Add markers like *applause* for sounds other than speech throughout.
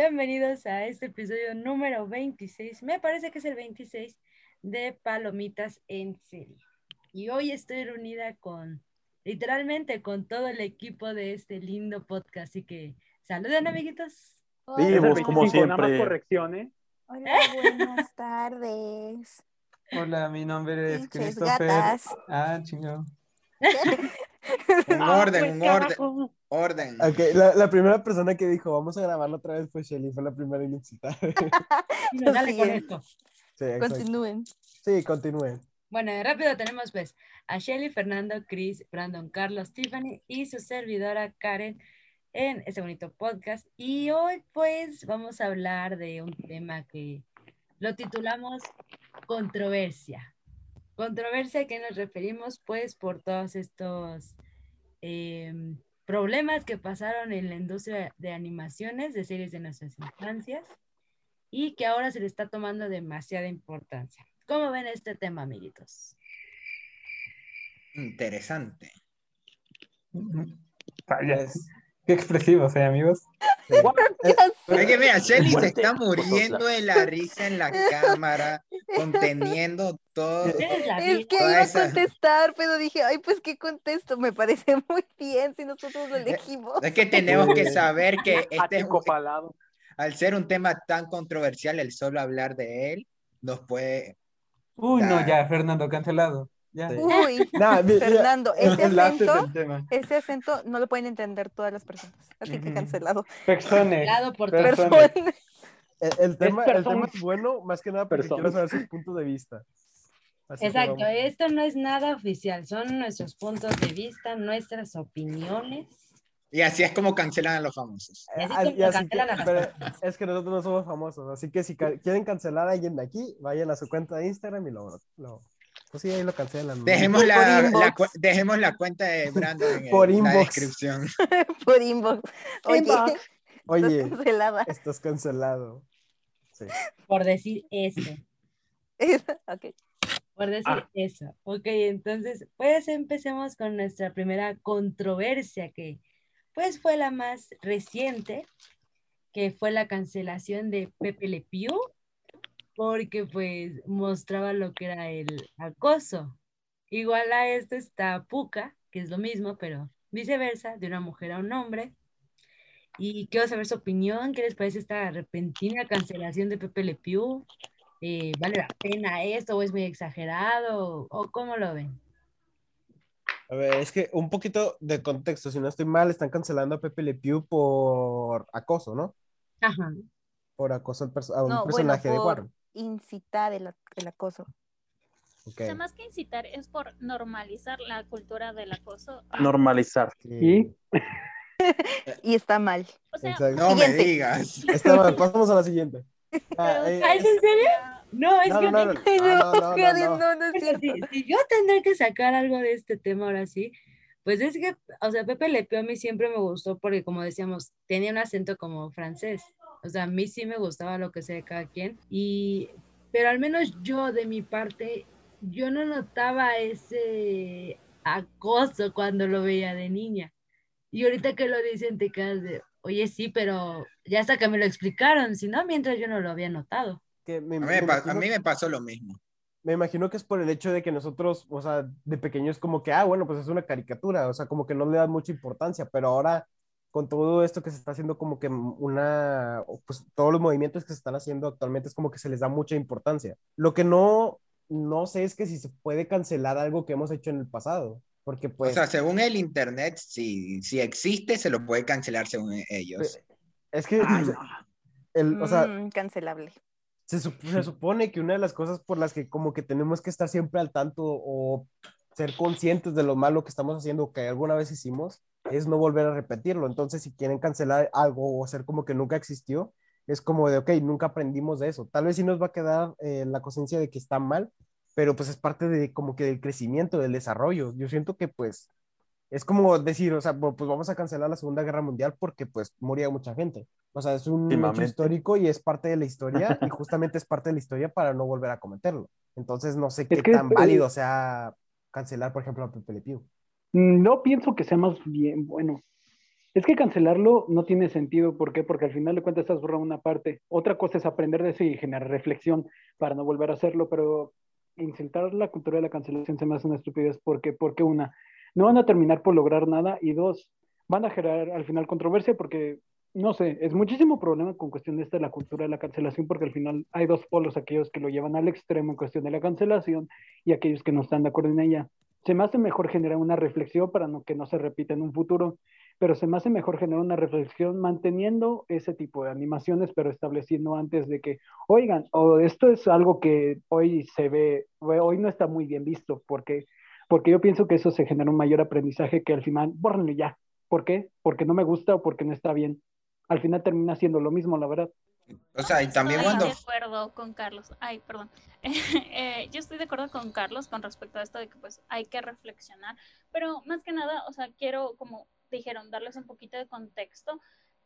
Bienvenidos a este episodio número 26, me parece que es el 26 de Palomitas en serie. Y hoy estoy reunida con, literalmente, con todo el equipo de este lindo podcast. Así que, saluden, amiguitos. Vivos, como siempre. Nada más correcciones. Hola, buenas tardes. Hola, mi nombre es Christopher. gatas. Ah, chingado. Un *laughs* orden, un orden. Orden. Ok, la, la primera persona que dijo vamos a grabarlo otra vez fue Shelly, fue la primera en incitar. Y nos dale Sí. con esto. Sí. Continúen. Sí, continúen. Bueno, rápido tenemos pues a Shelly, Fernando, Chris, Brandon, Carlos, Tiffany y su servidora Karen en este bonito podcast. Y hoy pues vamos a hablar de un tema que lo titulamos controversia. Controversia a que nos referimos pues por todos estos em, problemas que pasaron en la industria de animaciones de series de nuestras infancias y que ahora se le está tomando demasiada importancia. ¿Cómo ven este tema, amiguitos? Interesante. Vayas. Qué expresivos, ¿eh, amigos? Oye, mira, Shelly se está muriendo de la risa en la cámara, conteniendo todo. Es que iba a esa- contestar, pero dije, ay, pues qué contesto, me parece *laughs* muy bien si nosotros lo elegimos. Es que tenemos que saber que *laughs* este es, un- al ser un tema tan controversial, el solo hablar de él nos puede. Uy, no, ya, Fernando, cancelado. Ya. Uy, *laughs* Nah, mi- mira, Fernando, *laughs* ese acento, ese acento no lo pueden entender todas las personas, así que cancelado. Personas. Lado por. Personas. Persona. el, el tema, el persona. tema es bueno, más que nada porque quiero saber sus puntos de vista. Así Exacto, esto no es nada oficial, son nuestros puntos de vista, nuestras opiniones. Y así es como cancelan a los famosos. Y así como y así cancelan que- a las pero es que nosotros no somos famosos, así que si ca- quieren cancelar a alguien de aquí, vayan a su cuenta de Instagram y lo, lo pues sí, ahí lo cancelan. Dejemos la, la dejemos la cuenta de Brandon en el- Por la inbox. descripción. *laughs* Por inbox. Oye, Inbox. estás Oye, cancelada. estás cancelado. Sí. Por decir eso, ok. por decir Ah. eso. Ok, entonces, pues empecemos con nuestra primera controversia que pues fue la más reciente, que fue la cancelación de Pepe Le Pew, porque pues mostraba lo que era el acoso. Igual a esto está Puka, que es lo mismo, pero viceversa, de una mujer a un hombre. Y quiero saber su opinión, ¿qué les parece esta repentina cancelación de Pepe Le Pew? Eh, ¿Vale la pena esto o es muy exagerado? ¿O cómo lo ven? A ver, es que un poquito de contexto, si no estoy mal, están cancelando a Pepe Le Pew por acoso, ¿no? Ajá. Por acoso a un No, bueno, personaje de Warren. Incitar el, el acoso. Ok. O sea, más que incitar es por normalizar la cultura del acoso. Normalizar. Sí. Y *laughs* Y está mal. O sea, Exacto. *laughs* No me digas. *laughs* Está mal, pasamos a la siguiente. Ah, eh, ¿Ah, ¿es en serio? No, es no, que no, no, no, Ay, no, no, no, Karen, no. no, no es Pero cierto. si, si yo tendré que sacar algo de este tema ahora sí, pues es que, o sea, Pepe Le Pew a mí siempre me gustó porque, como decíamos, tenía un acento como francés. O sea, a mí sí me gustaba lo que sea de cada quien. Y, pero al menos yo, de mi parte, yo no notaba ese acoso cuando lo veía de niña. Y ahorita que lo dicen, te quedas de, oye, sí, pero ya hasta que me lo explicaron, si no, mientras yo no lo había notado. Que me- A mí, me a mí me pasó lo mismo. Me imagino que es por el hecho de que nosotros, o sea, de pequeños como que, ah, bueno, pues es una caricatura, o sea, como que no le dan mucha importancia, pero ahora con todo esto que se está haciendo como que una, pues todos los movimientos que se están haciendo actualmente es como que se les da mucha importancia. Lo que no, no sé es que si se puede cancelar algo que hemos hecho en el pasado, porque pues... o sea, según el internet, si, si existe, se lo puede cancelar según ellos. Es que, Ay, o sea, el, o sea, Mm, cancelable. se, se supone que una de las cosas por las que como que tenemos que estar siempre al tanto o ser conscientes de lo malo que estamos haciendo que alguna vez hicimos es no volver a repetirlo. Entonces, si quieren cancelar algo o hacer como que nunca existió, es como de, ok, nunca aprendimos de eso. Tal vez sí nos va a quedar eh, la conciencia de que está mal, pero pues es parte de como que del crecimiento, del desarrollo. Yo siento que pues es como decir, o sea, pues vamos a cancelar la Segunda Guerra Mundial porque pues moría mucha gente. O sea, es un hecho histórico y es parte de la historia *laughs* y justamente es parte de la historia para no volver a cometerlo. Entonces no sé qué tan válido sea cancelar, por ejemplo, a Pepe Le Pew. no pienso que sea más bien, bueno, Es que cancelarlo no tiene sentido. ¿Por qué? Porque al final de cuentas estás borrando una parte. Otra cosa es aprender de eso y generar reflexión para no volver a hacerlo, pero insultar la cultura de la cancelación se me hace una estupidez. ¿Por qué? Porque una, no van a terminar por lograr nada y dos, van a generar al final controversia porque, no sé, es muchísimo problema con cuestión de esta de la cultura de la cancelación porque al final hay dos polos, aquellos que lo llevan al extremo en cuestión de la cancelación y aquellos que no están de acuerdo en ella. Se me hace mejor generar una reflexión para no, que no se repita en un futuro, pero se me hace mejor generar una reflexión manteniendo ese tipo de animaciones, pero estableciendo antes de que, oigan, o esto es algo que hoy se ve, hoy no está muy bien visto, porque, porque yo pienso que eso se genera un mayor aprendizaje que al final, bórrenlo ya. ¿Por qué? Porque no me gusta o porque no está bien. Al final termina siendo lo mismo, la verdad. O sea, y también estoy cuando... de acuerdo con Carlos. Ay, perdón. *laughs* Eh, yo estoy de acuerdo con Carlos con respecto a esto de que pues hay que reflexionar, pero más que nada, o sea, quiero como dijeron darles un poquito de contexto.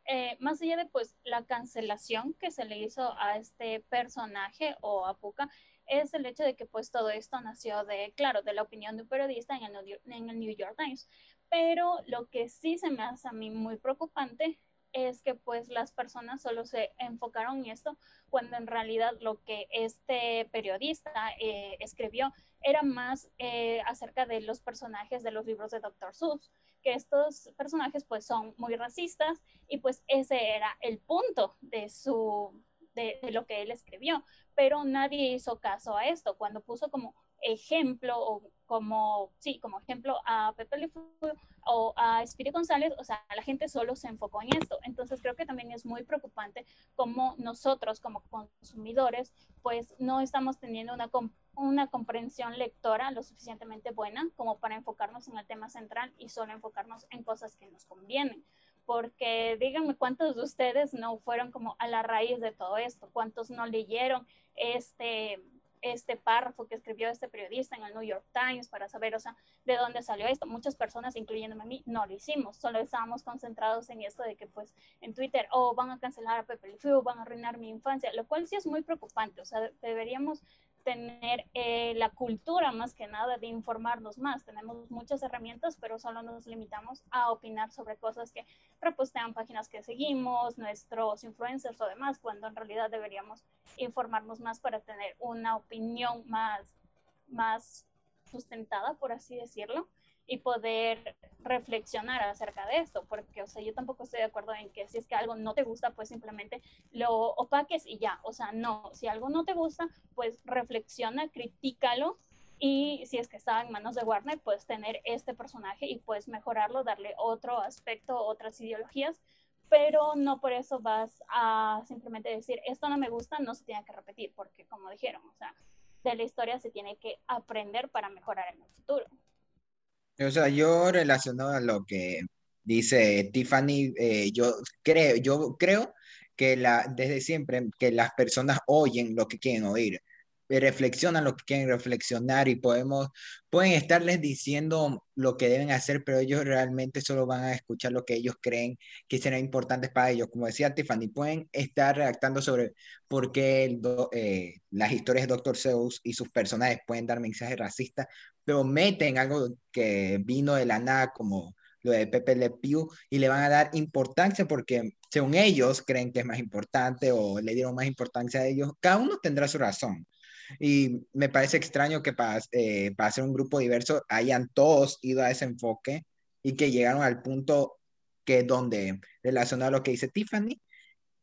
Eh, más allá de pues la cancelación que se le hizo a este personaje o a Puka, es el hecho de que pues todo esto nació de, claro, de la opinión de un periodista en el, New York, en el New York Times. Pero lo que sí se me hace a mí muy preocupante es que pues las personas solo se enfocaron en esto cuando en realidad lo que este periodista eh, escribió era más eh, acerca de los personajes de los libros de Dr. Seuss, que estos personajes pues son muy racistas y pues ese era el punto de su de, de lo que él escribió, pero nadie hizo caso a esto cuando puso como ejemplo o como, sí, como ejemplo a Pepe Le o a Espíritu González, o sea, la gente solo se enfocó en esto. Entonces creo que también es muy preocupante como nosotros como consumidores, pues no estamos teniendo una, una comprensión lectora lo suficientemente buena como para enfocarnos en el tema central y solo enfocarnos en cosas que nos convienen. Porque díganme cuántos de ustedes no fueron como a la raíz de todo esto, cuántos no leyeron este este párrafo que escribió este periodista en el New York Times para saber, o sea, de dónde salió esto. Muchas personas, incluyéndome a mí, no lo hicimos, solo estábamos concentrados en esto de que pues en Twitter, oh, van a cancelar a Pepe Le van a arruinar mi infancia, lo cual sí es muy preocupante, o sea, deberíamos tener eh, la cultura más que nada de informarnos más. Tenemos muchas herramientas, pero solo nos limitamos a opinar sobre cosas que repostean páginas que seguimos, nuestros influencers o demás, cuando en realidad deberíamos informarnos más para tener una opinión más, más sustentada, por así decirlo y poder reflexionar acerca de esto, porque, o sea, yo tampoco estoy de acuerdo en que si es que algo no te gusta, pues simplemente lo opaques y ya, o sea, no, si algo no te gusta, pues reflexiona, critícalo y si es que está en manos de Warner, puedes tener este personaje y puedes mejorarlo, darle otro aspecto, otras ideologías, pero no por eso vas a simplemente decir, esto no me gusta, no se tiene que repetir, porque como dijeron, o sea, de la historia se tiene que aprender para mejorar en el futuro. O sea, yo relacionado a lo que dice Tiffany, eh, yo creo, yo creo que la, desde siempre que las personas oyen lo que quieren oír reflexionan lo que quieren reflexionar y podemos, pueden estarles diciendo lo que deben hacer, pero ellos realmente solo van a escuchar lo que ellos creen que será importante para ellos. Como decía Tiffany, pueden estar redactando sobre por qué eh, las historias de Dr. Seuss y sus personajes pueden dar mensajes racistas, pero meten algo que vino de la nada como lo de Pepe Le Pew y le van a dar importancia porque según ellos creen que es más importante o le dieron más importancia a ellos. Cada uno tendrá su razón. Y me parece extraño que para, eh, para ser un grupo diverso hayan todos ido a ese enfoque y que llegaron al punto que donde, relacionado a lo que dice Tiffany,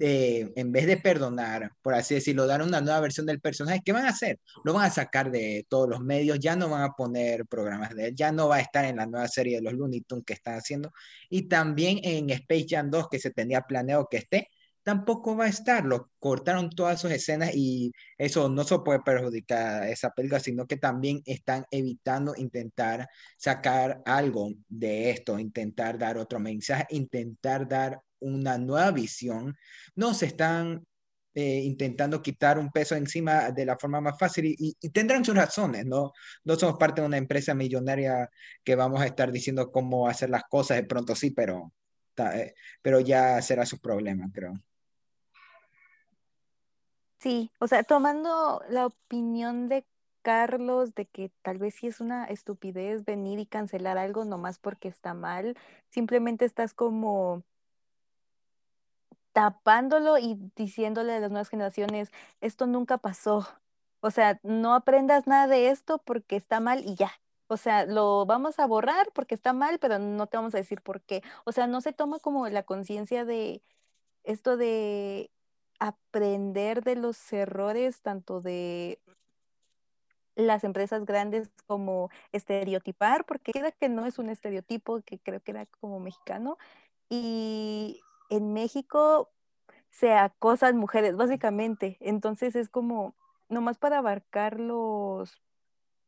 eh, en vez de perdonar, por así decirlo, dar una nueva versión del personaje, ¿qué van a hacer? Lo van a sacar de todos los medios, ya no van a poner programas de él, ya no va a estar en la nueva serie de los Looney Tunes que están haciendo, y también en Space Jam 2, que se tenía planeado que esté, tampoco va a estar. Lo cortaron todas sus escenas y eso no solo puede perjudicar a esa película, sino que también están evitando intentar sacar algo de esto, intentar dar otro mensaje, intentar dar una nueva visión. No se están eh, intentando quitar un peso encima de la forma más fácil y, tendrán sus razones, ¿no? No somos parte de una empresa millonaria que vamos a estar diciendo cómo hacer las cosas, de pronto sí, pero, eh, pero ya será su problema, creo. Sí, o sea, tomando la opinión de Carlos de que tal vez sí es una estupidez venir y cancelar algo nomás porque está mal. Simplemente estás como tapándolo y diciéndole a las nuevas generaciones, esto nunca pasó. O sea, no aprendas nada de esto porque está mal y ya. O sea, lo vamos a borrar porque está mal, pero no te vamos a decir por qué. O sea, no se toma como la conciencia de esto de aprender de los errores, tanto de las empresas grandes como estereotipar, porque queda que no es un estereotipo, que creo que era como mexicano, y en México se acosan mujeres, básicamente. Entonces es como, nomás para abarcar los,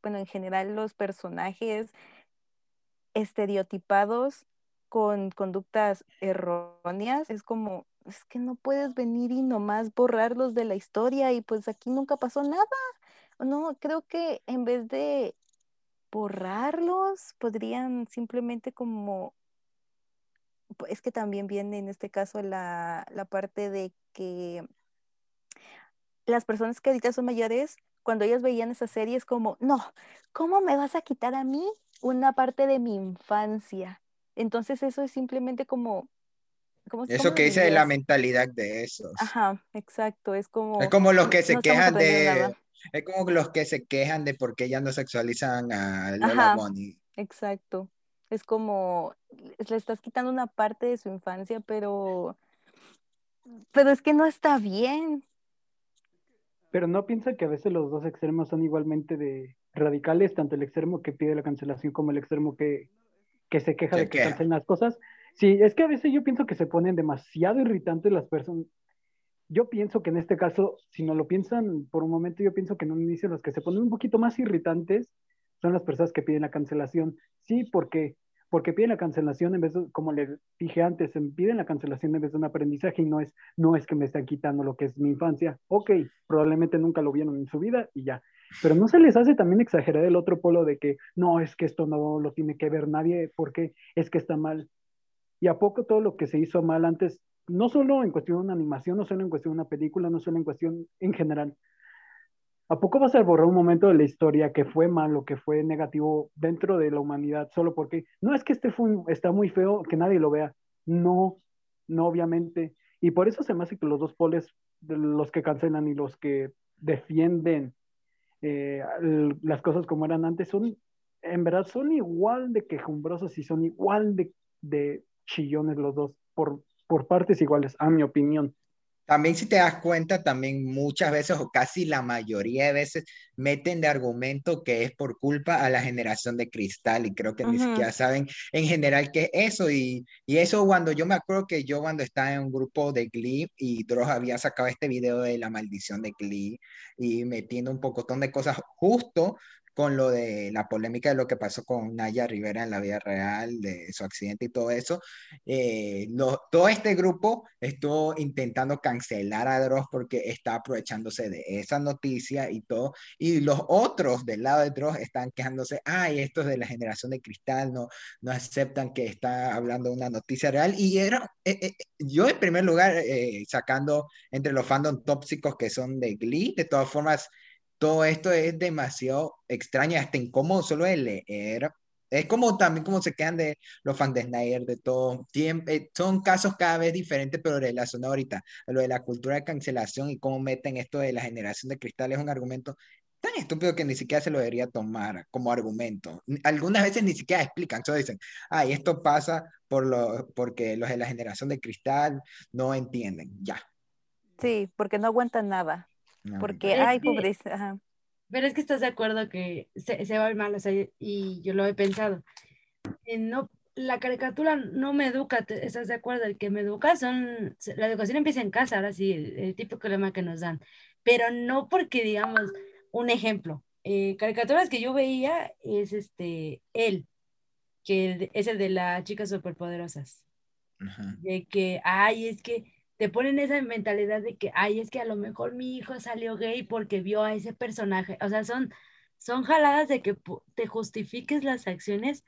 bueno, en general los personajes estereotipados con conductas erróneas, es como, es que no puedes venir y nomás borrarlos de la historia y pues aquí nunca pasó nada. No, creo que en vez de borrarlos, podrían simplemente como es que también viene en este caso la, la parte de que las personas que ahorita son mayores, cuando ellas veían esas series como, no, ¿cómo me vas a quitar a mí una parte de mi infancia? Entonces eso es simplemente como... ¿cómo, Eso cómo que dice de la mentalidad de esos. Ajá, exacto, es como... Es como los que se quejan de, nada. es como los que se quejan de por qué ya no sexualizan a Lola Ajá. Bunny. Exacto. Es como, le estás quitando una parte de su infancia, pero, pero es que no está bien. Pero no piensa que a veces los dos extremos son igualmente de radicales, tanto el extremo que pide la cancelación como el extremo que, que se queja Se de que queja. cancelen las cosas. Sí, es que a veces yo pienso que se ponen demasiado irritantes las personas. Yo pienso que en este caso, si no lo piensan por un momento, yo pienso que en un inicio los que se ponen un poquito más irritantes son las personas que piden la cancelación. Sí, porque porque piden la cancelación en vez de, como les dije antes, em, piden la cancelación en vez de un aprendizaje y no es, no es que me están quitando lo que es mi infancia. Ok, probablemente nunca lo vieron en su vida y ya. Pero no se les hace también exagerar el otro polo de que no, es que esto no lo tiene que ver nadie porque es que está mal. Y a poco todo lo que se hizo mal antes, no solo en cuestión de una animación, no solo en cuestión de una película, no solo en cuestión en general, ¿A poco vas a borrar un momento de la historia que fue malo, que fue negativo dentro de la humanidad, solo porque no es que este fue está muy feo, que nadie lo vea? No, no, obviamente. Y por eso se me hace que los dos poles, los que cancelan y los que defienden eh, las cosas como eran antes, son, en verdad, son igual de quejumbrosos y son igual de chillones los dos, por, por partes iguales, a mi opinión. También si te das cuenta, también muchas veces o casi la mayoría de veces meten de argumento que es por culpa a la generación de cristal y creo que ni Ujú. siquiera saben en general qué es eso y, y eso cuando yo me acuerdo que yo cuando estaba en un grupo de Glee y Dross había sacado este video de la maldición de Glee y metiendo un pocotón de cosas justo con lo de la polémica de lo que pasó con Naya Rivera en la vida real, de su accidente y todo eso, eh, todo este grupo estuvo intentando cancelar a Dross porque está aprovechándose de esa noticia y todo, y los otros del lado de Dross están quejándose, ay, estos de la generación de cristal no, no aceptan que está hablando una noticia real, y era, eh, eh, yo en primer lugar, sacando entre los fandom tóxicos que son de Glee, de todas formas, todo esto es demasiado extraño, hasta incómodo solo de leer. Es como también como se quedan de los fans de Snyder, de todo. Tiem- eh, son casos cada vez diferentes, pero relacionados ahorita lo de la cultura de cancelación y cómo meten esto de la generación de cristal es un argumento tan estúpido que ni siquiera se lo debería tomar como argumento. Algunas veces ni siquiera explican, solo dicen, ay, esto pasa por lo, porque los de la generación de cristal no entienden. Ya. Sí, porque no aguantan nada. No, Porque, Es ay, que- pobreza. ajá. Pero es que estás de acuerdo que se, se va el mal, o sea, y yo lo he pensado. Eh, no, la caricatura no me educa, ¿estás de acuerdo? El que me educa son, la educación empieza en casa, ahora sí, el, el típico lema que nos dan, pero no porque, digamos, un ejemplo, eh, caricaturas que yo veía es este, él, que es el de las chicas superpoderosas, Ajá. de que, ay, es que te ponen esa mentalidad de que, ay, es que a lo mejor mi hijo salió gay porque vio a ese personaje. O sea, son, son jaladas de que te justifiques las acciones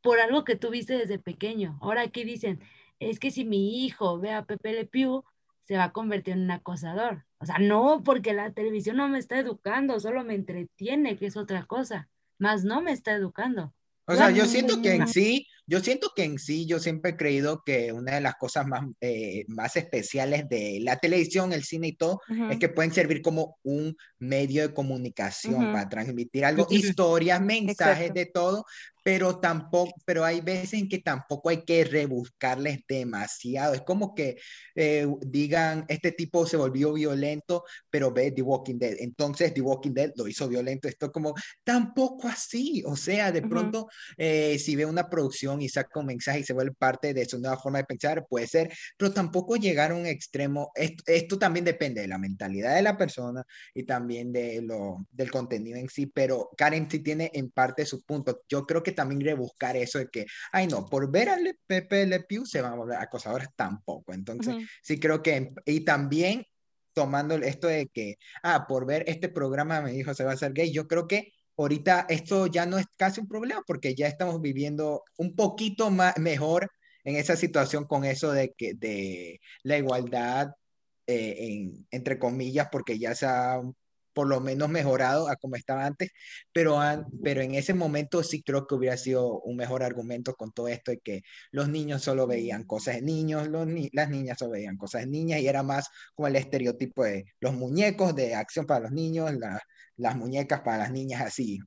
por algo que tú viste desde pequeño. Ahora aquí dicen, es que si mi hijo ve a Pepe Le Pew, se va a convertir en un acosador. O sea, no, porque la televisión no me está educando, solo me entretiene, que es otra cosa, más no me está educando. O sea, yo siento que en sí, yo siento que en sí, yo siempre he creído que una de las cosas más, eh, más especiales de la televisión, el cine y todo, es que pueden servir como un medio de comunicación para transmitir algo, historias, mensajes, Exacto. de todo, pero tampoco, pero hay veces en que tampoco hay que rebuscarles demasiado. Es como que eh, digan, este tipo se volvió violento, pero ve The Walking Dead. Entonces The Walking Dead lo hizo violento. Esto como, tampoco así. O sea, de Ujú. pronto, eh, si ve una producción y saca un mensaje y se vuelve parte de su nueva forma de pensar, puede ser, pero tampoco llegar a un extremo. Esto, esto también depende de la mentalidad de la persona y también de lo, del contenido en sí, pero Karen sí tiene en parte sus puntos. Yo creo que también rebuscar eso de que, ay no, por ver al Pepe Le Pew se van a volver acosadores tampoco. Entonces, Ujú. sí creo que, y también tomando esto de que, ah, por ver este programa me dijo se va a hacer gay, yo creo que ahorita esto ya no es casi un problema porque ya estamos viviendo un poquito más mejor en esa situación con eso de que de la igualdad eh, en, entre comillas porque ya se ha por lo menos mejorado a como estaba antes, pero, an- pero en ese momento sí creo que hubiera sido un mejor argumento con todo esto de que los niños solo veían cosas de niños, los ni- las niñas solo veían cosas de niñas y era más como el estereotipo de los muñecos de acción para los niños, la- las muñecas para las niñas así.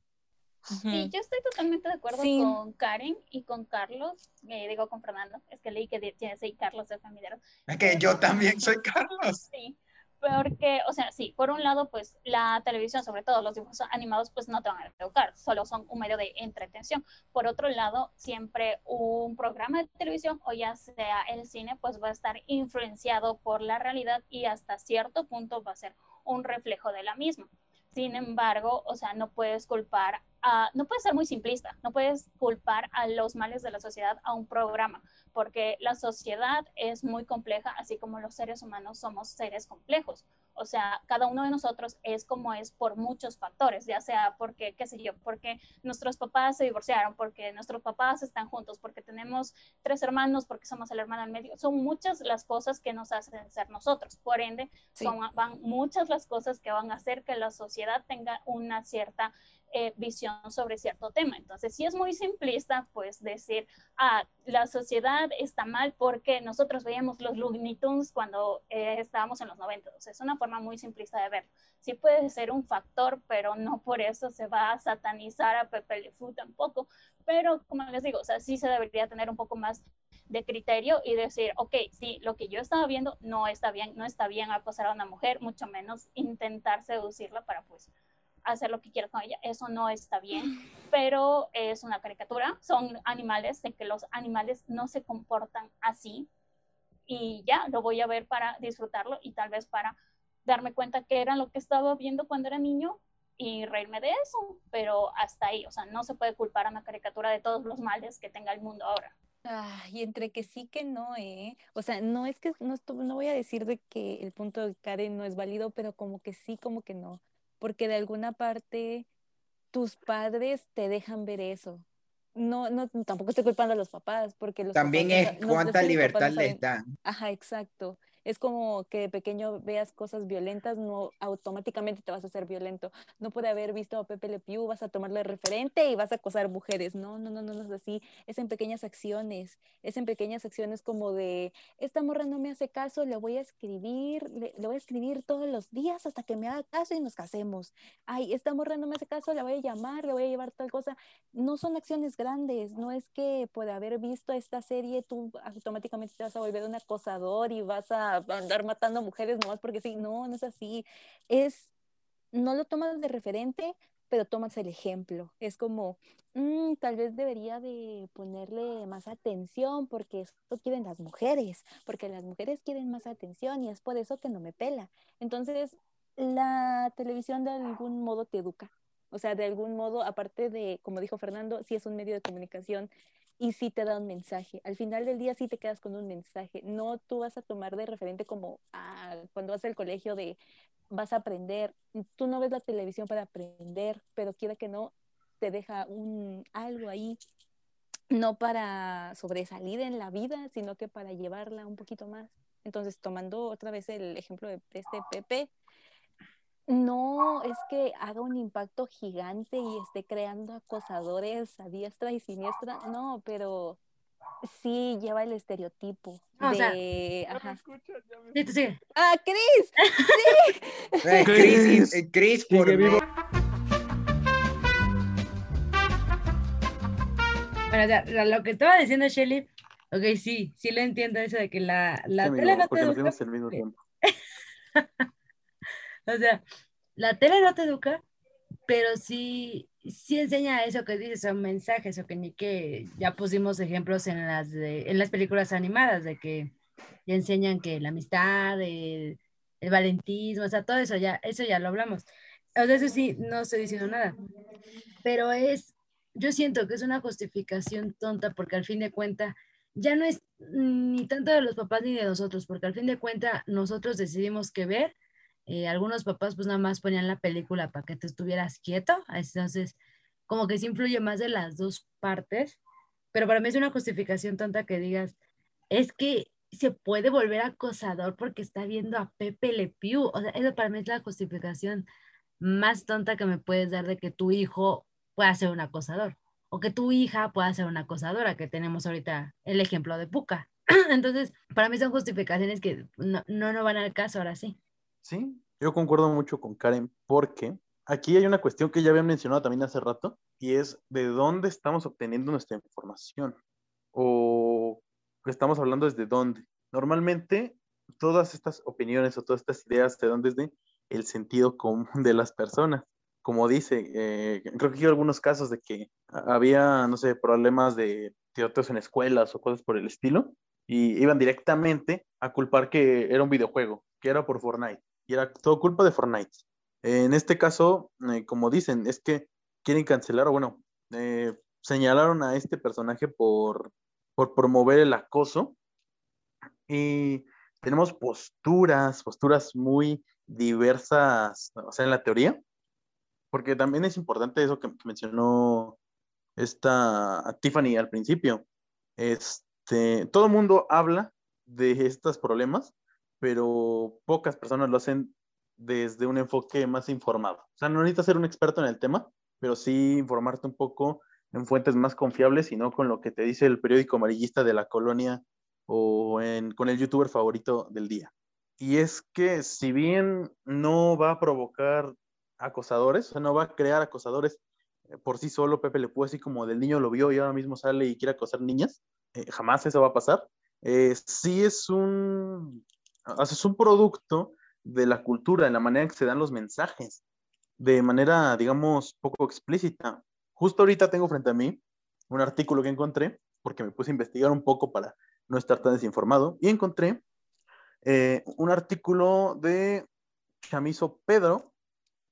Sí, yo estoy totalmente de acuerdo Sí. con Karen y con Carlos, eh, digo con Fernando, es que leí que seis Carlos de familiares. Es que yo también soy Carlos. *laughs* Sí, porque, o sea, sí, por un lado, pues la televisión, sobre todo los dibujos animados, pues no te van a educar, solo son un medio de entretención. Por otro lado, siempre un programa de televisión o ya sea el cine, pues va a estar influenciado por la realidad y hasta cierto punto va a ser un reflejo de la misma. Sin embargo, o sea, no puedes culpar a, no puedes ser muy simplista, no puedes culpar a los males de la sociedad a un programa, porque la sociedad es muy compleja, así como los seres humanos somos seres complejos. O sea, cada uno de nosotros es como es por muchos factores, ya sea porque, qué sé yo, porque nuestros papás se divorciaron, porque nuestros papás están juntos, porque tenemos tres hermanos, porque somos el hermano en medio. Son muchas las cosas que nos hacen ser nosotros. Por ende, Sí. son van muchas las cosas que van a hacer que la sociedad tenga una cierta eh, visión sobre cierto tema. Entonces, si es muy simplista, pues decir, ah, la sociedad está mal porque nosotros veíamos los Looney Tunes cuando eh, estábamos en los 90. O sea, es una forma muy simplista de verlo. Sí puede ser un factor, pero no por eso se va a satanizar a Pepe Le tampoco. Pero, como les digo, o sea, sí se debería tener un poco más de criterio y decir, ok, sí, lo que yo estaba viendo no está bien, no está bien acosar a una mujer, mucho menos intentar seducirla para pues hacer lo que quiera con ella, eso no está bien, pero es una caricatura, son animales, sé que los animales no se comportan así y ya, lo voy a ver para disfrutarlo y tal vez para darme cuenta que era lo que estaba viendo cuando era niño y reírme de eso, pero hasta ahí, o sea, no se puede culpar a una caricatura de todos los males que tenga el mundo ahora. Ay, entre que sí que no, ¿eh? O sea, no es que, no, no voy a decir de que el punto de Karen no es válido, pero como que sí, como que no. Porque de alguna parte tus padres te dejan ver eso. No, no, tampoco estoy culpando a los papás, porque los También papás es no- cuánta libertad les dan. Ajá, exacto. Es como que de pequeño veas cosas violentas, no automáticamente te vas a hacer violento. No puede haber visto a Pepe Le Pew, vas a tomarle referente y vas a acosar mujeres. No, no, no, no, no es así. Es en pequeñas acciones. Es en pequeñas acciones como de, esta morra no me hace caso, le voy a escribir, le, le voy a escribir todos los días hasta que me haga caso y nos casemos. Ay, esta morra no me hace caso, la voy a llamar, le voy a llevar tal cosa. No son acciones grandes. No es que por haber visto esta serie tú automáticamente te vas a volver un acosador y vas a andar matando mujeres nomás porque sí. No, no es así. Es, no lo tomas de referente, pero tomas el ejemplo. Es como, "Mm, tal vez debería de ponerle más atención porque esto quieren las mujeres, porque las mujeres quieren más atención y es por eso que no me pela. Entonces, la televisión de algún modo te educa. O sea, de algún modo, aparte de, como dijo Fernando, sí es un medio de comunicación y sí te da un mensaje. Al final del día sí te quedas con un mensaje. No tú vas a tomar de referente como ah, cuando vas al colegio de vas a aprender. Tú no ves la televisión para aprender, pero quiera que no, te deja un algo ahí, no para sobresalir en la vida, sino que para llevarla un poquito más. Entonces, tomando otra vez el ejemplo de este Pepe, No, es que haga un impacto gigante y esté creando acosadores a diestra y siniestra. No, pero sí lleva el estereotipo Ah, o sea, de... Ajá. Sí, sigue. ¡Ah, Chris! Eh, Chris, eh, Chris, por vivo. Bueno, o sea, lo que estaba diciendo Shelly, ok, sí, sí lo entiendo eso de que la, la Sí, amigo, tele no te porque nos educa. vimos al mismo tiempo. *laughs* O sea, la tele no te educa, pero sí, sí enseña eso que dices, son mensajes, o que ni que ya pusimos ejemplos en las, en las películas animadas, de que ya enseñan que la amistad, el, el valentismo, o sea, todo eso ya, eso ya lo hablamos. O sea, eso sí, no estoy diciendo nada, pero es, yo siento que es una justificación tonta porque al fin de cuentas ya no es ni tanto de los papás ni de nosotros, porque al fin de cuentas nosotros decidimos qué ver. Eh, algunos papás pues nada más ponían la película para que tú estuvieras quieto, entonces como que sí influye más de las dos partes, pero para mí es una justificación tonta que digas, es que se puede volver acosador porque está viendo a Pepe Le Pew, o sea, eso para mí es la justificación más tonta que me puedes dar de que tu hijo pueda ser un acosador o que tu hija pueda ser una acosadora, que tenemos ahorita el ejemplo de Puka. *clears throat* Entonces, para mí son justificaciones que no, no, no van al caso ahora sí. Sí, yo concuerdo mucho con Karen porque aquí hay una cuestión que ya habían mencionado también hace rato y es de dónde estamos obteniendo nuestra información o estamos hablando desde dónde. Normalmente todas estas opiniones o todas estas ideas se dan desde el sentido común *laughs* de las personas. Como dice, eh, creo que hay algunos casos de que había, no sé, problemas de tiroteos en escuelas o cosas por el estilo y iban directamente a culpar que era un videojuego, que era por Fortnite y era todo culpa de Fortnite. En este caso, eh, como dicen, es que quieren cancelar, o bueno, eh, señalaron a este personaje por, por promover el acoso y tenemos posturas, posturas muy diversas, o sea, en la teoría, porque también es importante eso que mencionó esta Tiffany al principio. Este, todo el mundo habla de estos problemas, pero pocas personas lo hacen desde un enfoque más informado. O sea, no necesitas ser un experto en el tema, pero sí informarte un poco en fuentes más confiables y no con lo que te dice el periódico amarillista de la colonia o en, con el youtuber favorito del día. Y es que si bien no va a provocar acosadores, o sea, no va a crear acosadores eh, por sí solo, Pepe Le Pew, así como del niño lo vio y ahora mismo sale y quiere acosar niñas, eh, jamás eso va a pasar. Eh, sí es un, o sea, es un producto de la cultura, en la manera en que se dan los mensajes, de manera, digamos, poco explícita. Justo ahorita tengo frente a mí un artículo que encontré, porque me puse a investigar un poco para no estar tan desinformado, y encontré eh, un artículo de Chamizo Pedro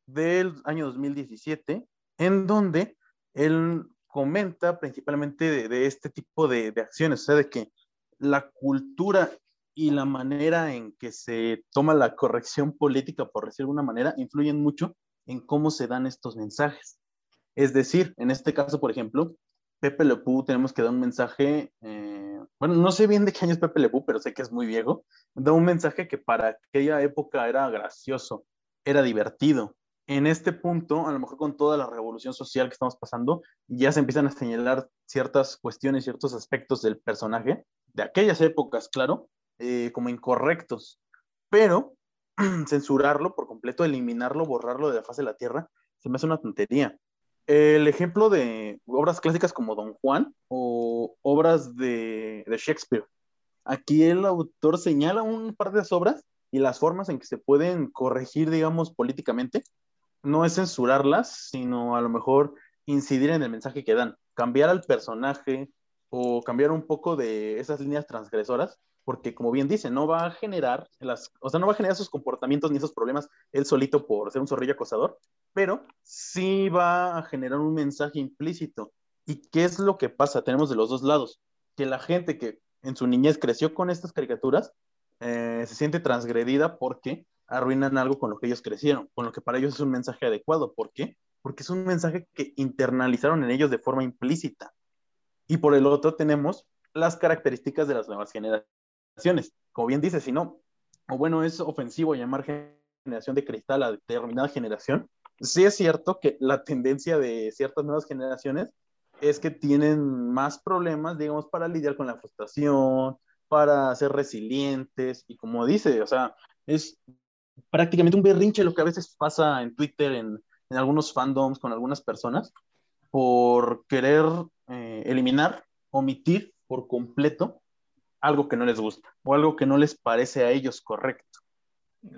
del año 2017, en donde él comenta principalmente de, de este tipo de, de, acciones, o sea, de que la cultura y la manera en que se toma la corrección política, por decir de alguna manera, influyen mucho en cómo se dan estos mensajes. Es decir, en este caso, por ejemplo, Pepe Le Pew tenemos que dar un mensaje, eh, bueno, no sé bien de qué año es Pepe Le Pew, pero sé que es muy viejo, da un mensaje que para aquella época era gracioso, era divertido. En este punto, a lo mejor con toda la revolución social que estamos pasando, ya se empiezan a señalar ciertas cuestiones, ciertos aspectos del personaje, de aquellas épocas, claro, eh, como incorrectos, pero *clears throat* censurarlo por completo, eliminarlo, borrarlo de la faz de la tierra, se me hace una tontería. El ejemplo de obras clásicas como Don Juan o obras de, de Shakespeare. Aquí el autor señala un par de obras y las formas en que se pueden corregir, digamos, políticamente, no es censurarlas, sino a lo mejor incidir en el mensaje que dan, cambiar al personaje o cambiar un poco de esas líneas transgresoras, porque como bien dice, no va a generar las, o sea, no va a generar esos comportamientos ni esos problemas él solito por ser un zorrillo acosador, pero sí va a generar un mensaje implícito. ¿Y qué es lo que pasa? Tenemos de los dos lados, que la gente que en su niñez creció con estas caricaturas eh, se siente transgredida porque arruinan algo con lo que ellos crecieron, con lo que para ellos es un mensaje adecuado. ¿Por qué? Porque es un mensaje que internalizaron en ellos de forma implícita. Y por el otro tenemos las características de las nuevas generaciones. Como bien dice, si no, o bueno, es ofensivo llamar generación de cristal a determinada generación, sí es cierto que la tendencia de ciertas nuevas generaciones es que tienen más problemas, digamos, para lidiar con la frustración, para ser resilientes y como dice, o sea, es prácticamente un berrinche lo que a veces pasa en Twitter, en, en algunos fandoms con algunas personas, por querer eh, eliminar, omitir por completo algo que no les gusta o algo que no les parece a ellos correcto.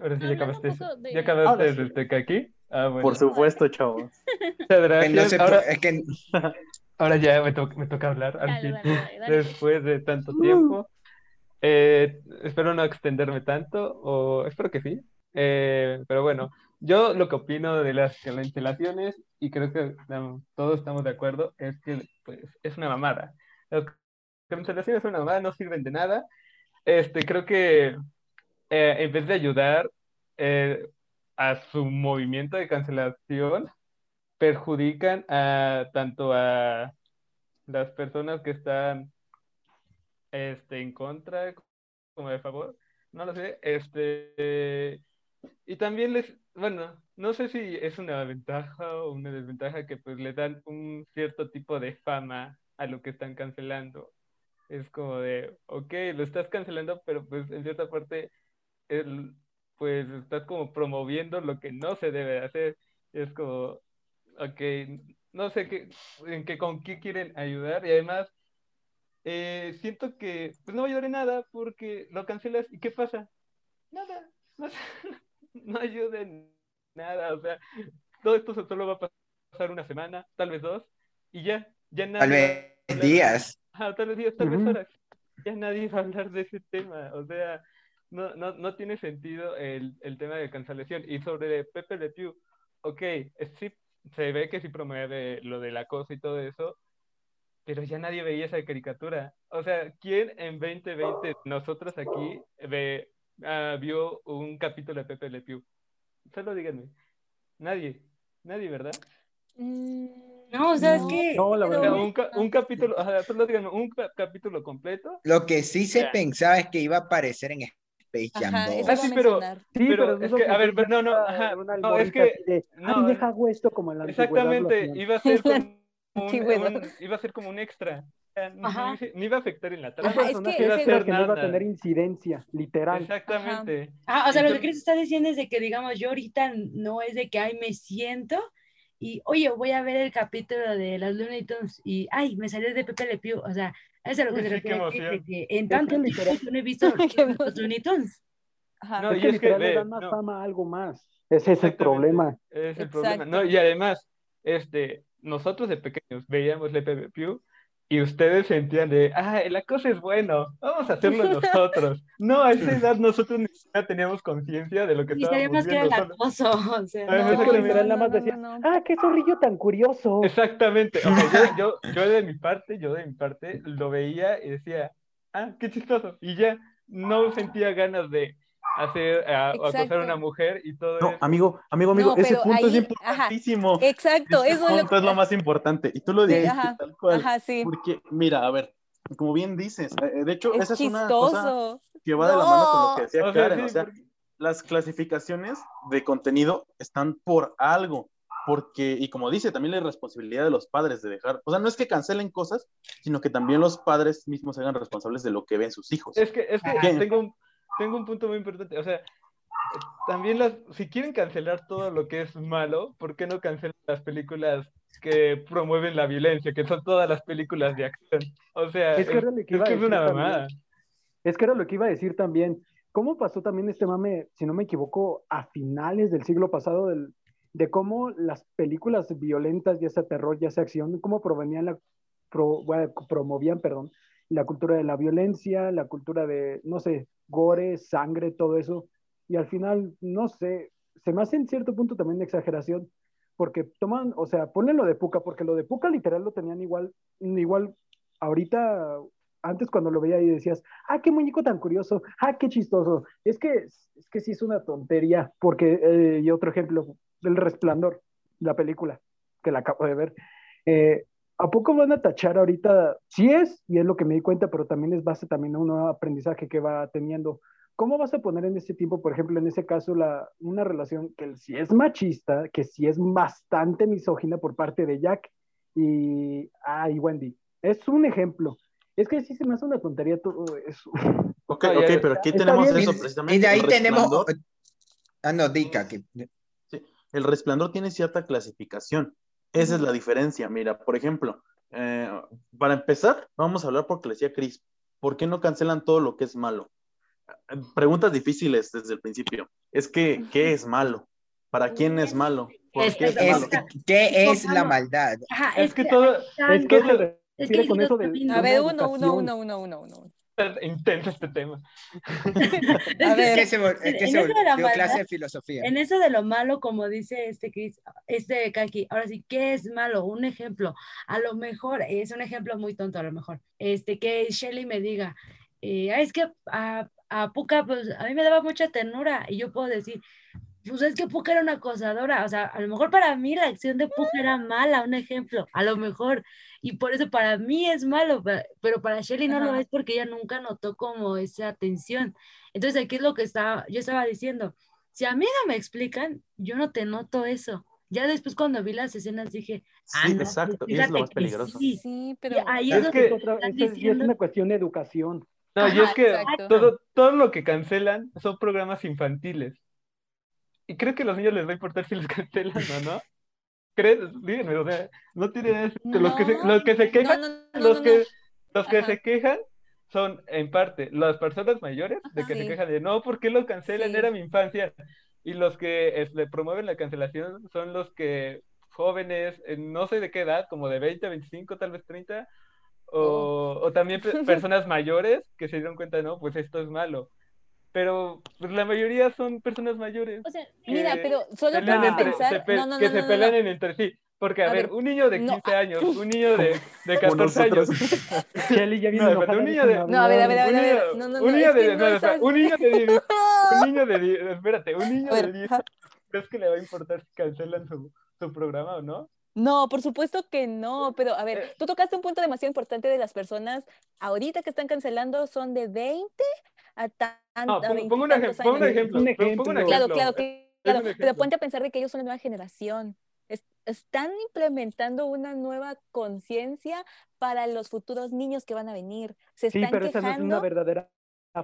Ahora sí, ya acabaste, de- ¿ya acabaste aquí? Ah, bueno. Por supuesto, chavos. *laughs* Muchas no gracias. Ahora, es que *laughs* ahora ya me, to- me toca hablar. al Dale, fin, dale, dale, dale. Después de tanto tiempo. Eh, espero no extenderme tanto, o espero que sí. Eh, pero bueno, yo lo que opino de las cancelaciones, y creo que um, todos estamos de acuerdo, es que pues, es una mamada. Las cancelaciones son una mamada, no sirven de nada. Este, creo que eh, en vez de ayudar eh, a su movimiento de cancelación, perjudican a tanto a las personas que están este, en contra como de favor, no lo sé, este, y también les, bueno, no sé si es una ventaja o una desventaja que pues le dan un cierto tipo de fama a lo que están cancelando. Es como de, ok, lo estás cancelando, pero pues en cierta parte, el, pues estás como promoviendo lo que no se debe de hacer. Es como, ok, no sé qué, en qué, con qué quieren ayudar y además eh, siento que pues no va a ayudar en nada porque lo cancelas y ¿qué pasa? Nada, no, *laughs* no ayuda en nada, o sea, todo esto solo va a pasar una semana, tal vez dos, y ya, ya tal nadie va a vez días. Ajá, *laughs* tal días, tal vez Ujú. horas. Ya nadie va a hablar de ese tema. O sea, no, no, no tiene sentido el, el tema de cancelación. Y sobre Pepe Le Pew, ok, sí, se ve que sí promueve lo del acoso y todo eso, pero ya nadie veía esa caricatura. O sea, ¿quién en 2020, nosotros aquí, ve, ah, vio un capítulo de Pepe Le Pew? Solo díganme. Nadie. Nadie, ¿verdad? Mm, No, o sea, es no, que. No, la verdad no. un, ca- un capítulo, díganme, un ca- capítulo completo. Lo que sí se Ya. pensaba es que iba a aparecer en Space Jam Ajá, 2. eso Ah, sí, pero- mencionar. Sí, Pero pero, es que, a ver, pero no, no, ajá, una no, es que- de, no, "Ay, deja esto como en la Exactamente, hacían". iba a *laughs* ser como *laughs* un, un- iba a ser como un extra. No, ni iba a afectar en la trama. Ajá, es que extra hacer que no iba a tener incidencia, literal. Exactamente. Ah, o sea, lo que Entonces- Chris está diciendo es de que, digamos, yo ahorita no es de que, ay, me siento y, oye, voy a ver el capítulo de las Looney Tunes y, ay, me salió de Pepe Le Pew. O sea, eso es a lo que se *laughs* refiere emoción. que en tanto que yo no he visto *laughs* los. Looney Tunes. Ajá. No, es y que es que, le dan más no. fama a algo más. Ese es el problema. Es el problema. No, Exacto. y además, este, nosotros de pequeños veíamos Le Pepe Pew y ustedes sentían de, ah, el acoso es bueno, vamos a hacerlo *laughs* nosotros. No, a esa edad nosotros ni siquiera teníamos conciencia de lo que Y estábamos sabíamos que era el viendo. acoso. *laughs* O sea, Ah, no, no, no. ah, qué zorrillo tan curioso. Exactamente. O sea, yo, yo, yo de mi parte, yo de mi parte, lo veía y decía, ah, qué chistoso. Y ya no sentía ganas de hacer, a- acosar a una mujer y todo No, eso. amigo, amigo, amigo, No, ese punto es ahí- importantísimo. Exacto, Ese eso es lo punto es lo más importante. Y tú lo Sí, dijiste ajá, tal cual. Ajá, sí. Porque, mira, a ver, como bien dices, eh, de hecho, Es esa es una cosa chistoso. que va de la mano con lo que No. decía O sea, Karen. sí, o sea, porque- las clasificaciones de contenido están por algo. Porque, y como dice, también la responsabilidad de los padres de dejar, o sea, no es que cancelen cosas, sino que también los padres mismos se hagan responsables de lo que ven sus hijos. Es que, es que tengo, un, tengo un punto muy importante. O sea, eh, también las, si quieren cancelar todo lo que es malo, ¿por qué no cancelan las películas que promueven la violencia, que son todas las películas de acción? O sea, Es que lo que es iba a que es decir una también. mamada. Es que era lo que iba a decir también. ¿Cómo pasó también este mame, si no me equivoco, a finales del siglo pasado, del, de cómo las películas violentas, ya sea terror, ya sea acción, cómo provenían la, pro- bueno, promovían, perdón, la cultura de la violencia, la cultura de, no sé, gore, sangre, todo eso. Y al final, no sé, se me hace en cierto punto también de exageración, porque toman, o sea, ponen lo de Puka, porque lo de Puka literal lo tenían igual, igual, ahorita, antes cuando lo veía y decías, ah, qué muñeco tan curioso, ah, qué chistoso. Es que, es que sí es una tontería, porque, eh, y otro ejemplo, El Resplandor, la película, que la acabo de ver. Eh, ¿A poco van a tachar ahorita? Sí es, y es lo que me di cuenta, pero también es base también a un nuevo aprendizaje que va teniendo, ¿cómo vas a poner en este tiempo, por ejemplo, en ese caso, la, una relación que sí es machista, que sí es bastante misógina por parte de Jack y, ah, y Wendy? Es un ejemplo. Es que sí se me hace una tontería todo eso. Ok, ok, pero aquí está tenemos bien. eso precisamente. y de ahí tenemos... resplandor. Ah, no, Dica, que... Sí, el resplandor tiene cierta clasificación. Esa es la diferencia. Mira, por ejemplo, eh, para empezar, vamos a hablar porque le decía Chris, ¿por qué no cancelan todo lo que es malo? Preguntas difíciles desde el principio. Es que, ¿qué es malo? ¿Para quién es malo? ¿Por Es- qué es Es, malo? ¿Qué es la maldad? Ajá, Es que todo Es que se Es refiere que con eso de... A ver, uno, uno, uno, uno, uno, uno. *laughs* intenso este tema. *laughs* Es A que Es ver. que se, es que en se eso de la volvió clase de filosofía. En eso de lo malo, como dice este Chris, este Kaki, ahora sí, ¿qué es malo? Un ejemplo, a lo mejor, es un ejemplo muy tonto a lo mejor, este, que Shelly me diga, eh, "Ah, es que a, a Puka, pues a mí me daba mucha ternura, y yo puedo decir, pues es que Puka era una acosadora, o sea, a lo mejor para mí la acción de Puka era mala, un ejemplo, a lo mejor, y por eso para mí es malo, pe- pero para Shelly no lo Ajá. es porque ella nunca notó como esa tensión. Entonces aquí es lo que estaba, yo estaba diciendo, si a mí no me explican, yo no te noto eso. Ya después cuando vi las escenas dije, ah, Sí, no, pues exacto, y es lo más peligroso. sí. Sí, Y pero. ahí Es es que- Es es una cuestión de educación. No, y Ajá, es que exacto. todo, todo lo que cancelan son programas infantiles. Y creo que a los niños les va a importar si los *laughs* cancelan o no. ¿Crees? Díganme, o sea, no tienen que los que se, los que se quejan, No, no, no, los no, que, no. los que Ajá. se quejan son en parte las personas mayores de que se quejan de no, ¿por qué los cancelan? Sí. Era mi infancia. Y los que este, promueven la cancelación son los que jóvenes, eh, no sé de qué edad, como de 20, 25, tal vez 30, o, o también pe- *laughs* personas mayores que se dieron cuenta, no, pues esto es malo. Pero pues, la mayoría son personas mayores. O sea, Mira, pero solo pelean ponte a entre- pensar. se pe- No, no, que no, se pelean entre sí. Porque, a, A ver, ver, un niño de no, 15 años, *laughs* un niño de, de Como 14 años. *laughs* Shelly ya viene No, enojada, espérate, un niño de- No, a ver, a ver, a ver, a niño, ver. No, no, un no, niño de, un niño de 10, *laughs* un niño de 10, espérate, un niño de 10, ajá. ¿crees que le va a importar si cancelan su, su programa o no? No, por supuesto que no, pero a Eh. ver, tú tocaste un punto demasiado importante de las personas ahorita que están cancelando son de 20 a tan pongo, 20 pongo un, pongo ejemplo, Un pongo- pongo un ejemplo. Claro, claro, eh, claro, un pero ponte a pensar de que ellos son la nueva generación. Es- están implementando una nueva conciencia para los futuros niños que van a venir. Se Sí, están pero esa no es una verdadera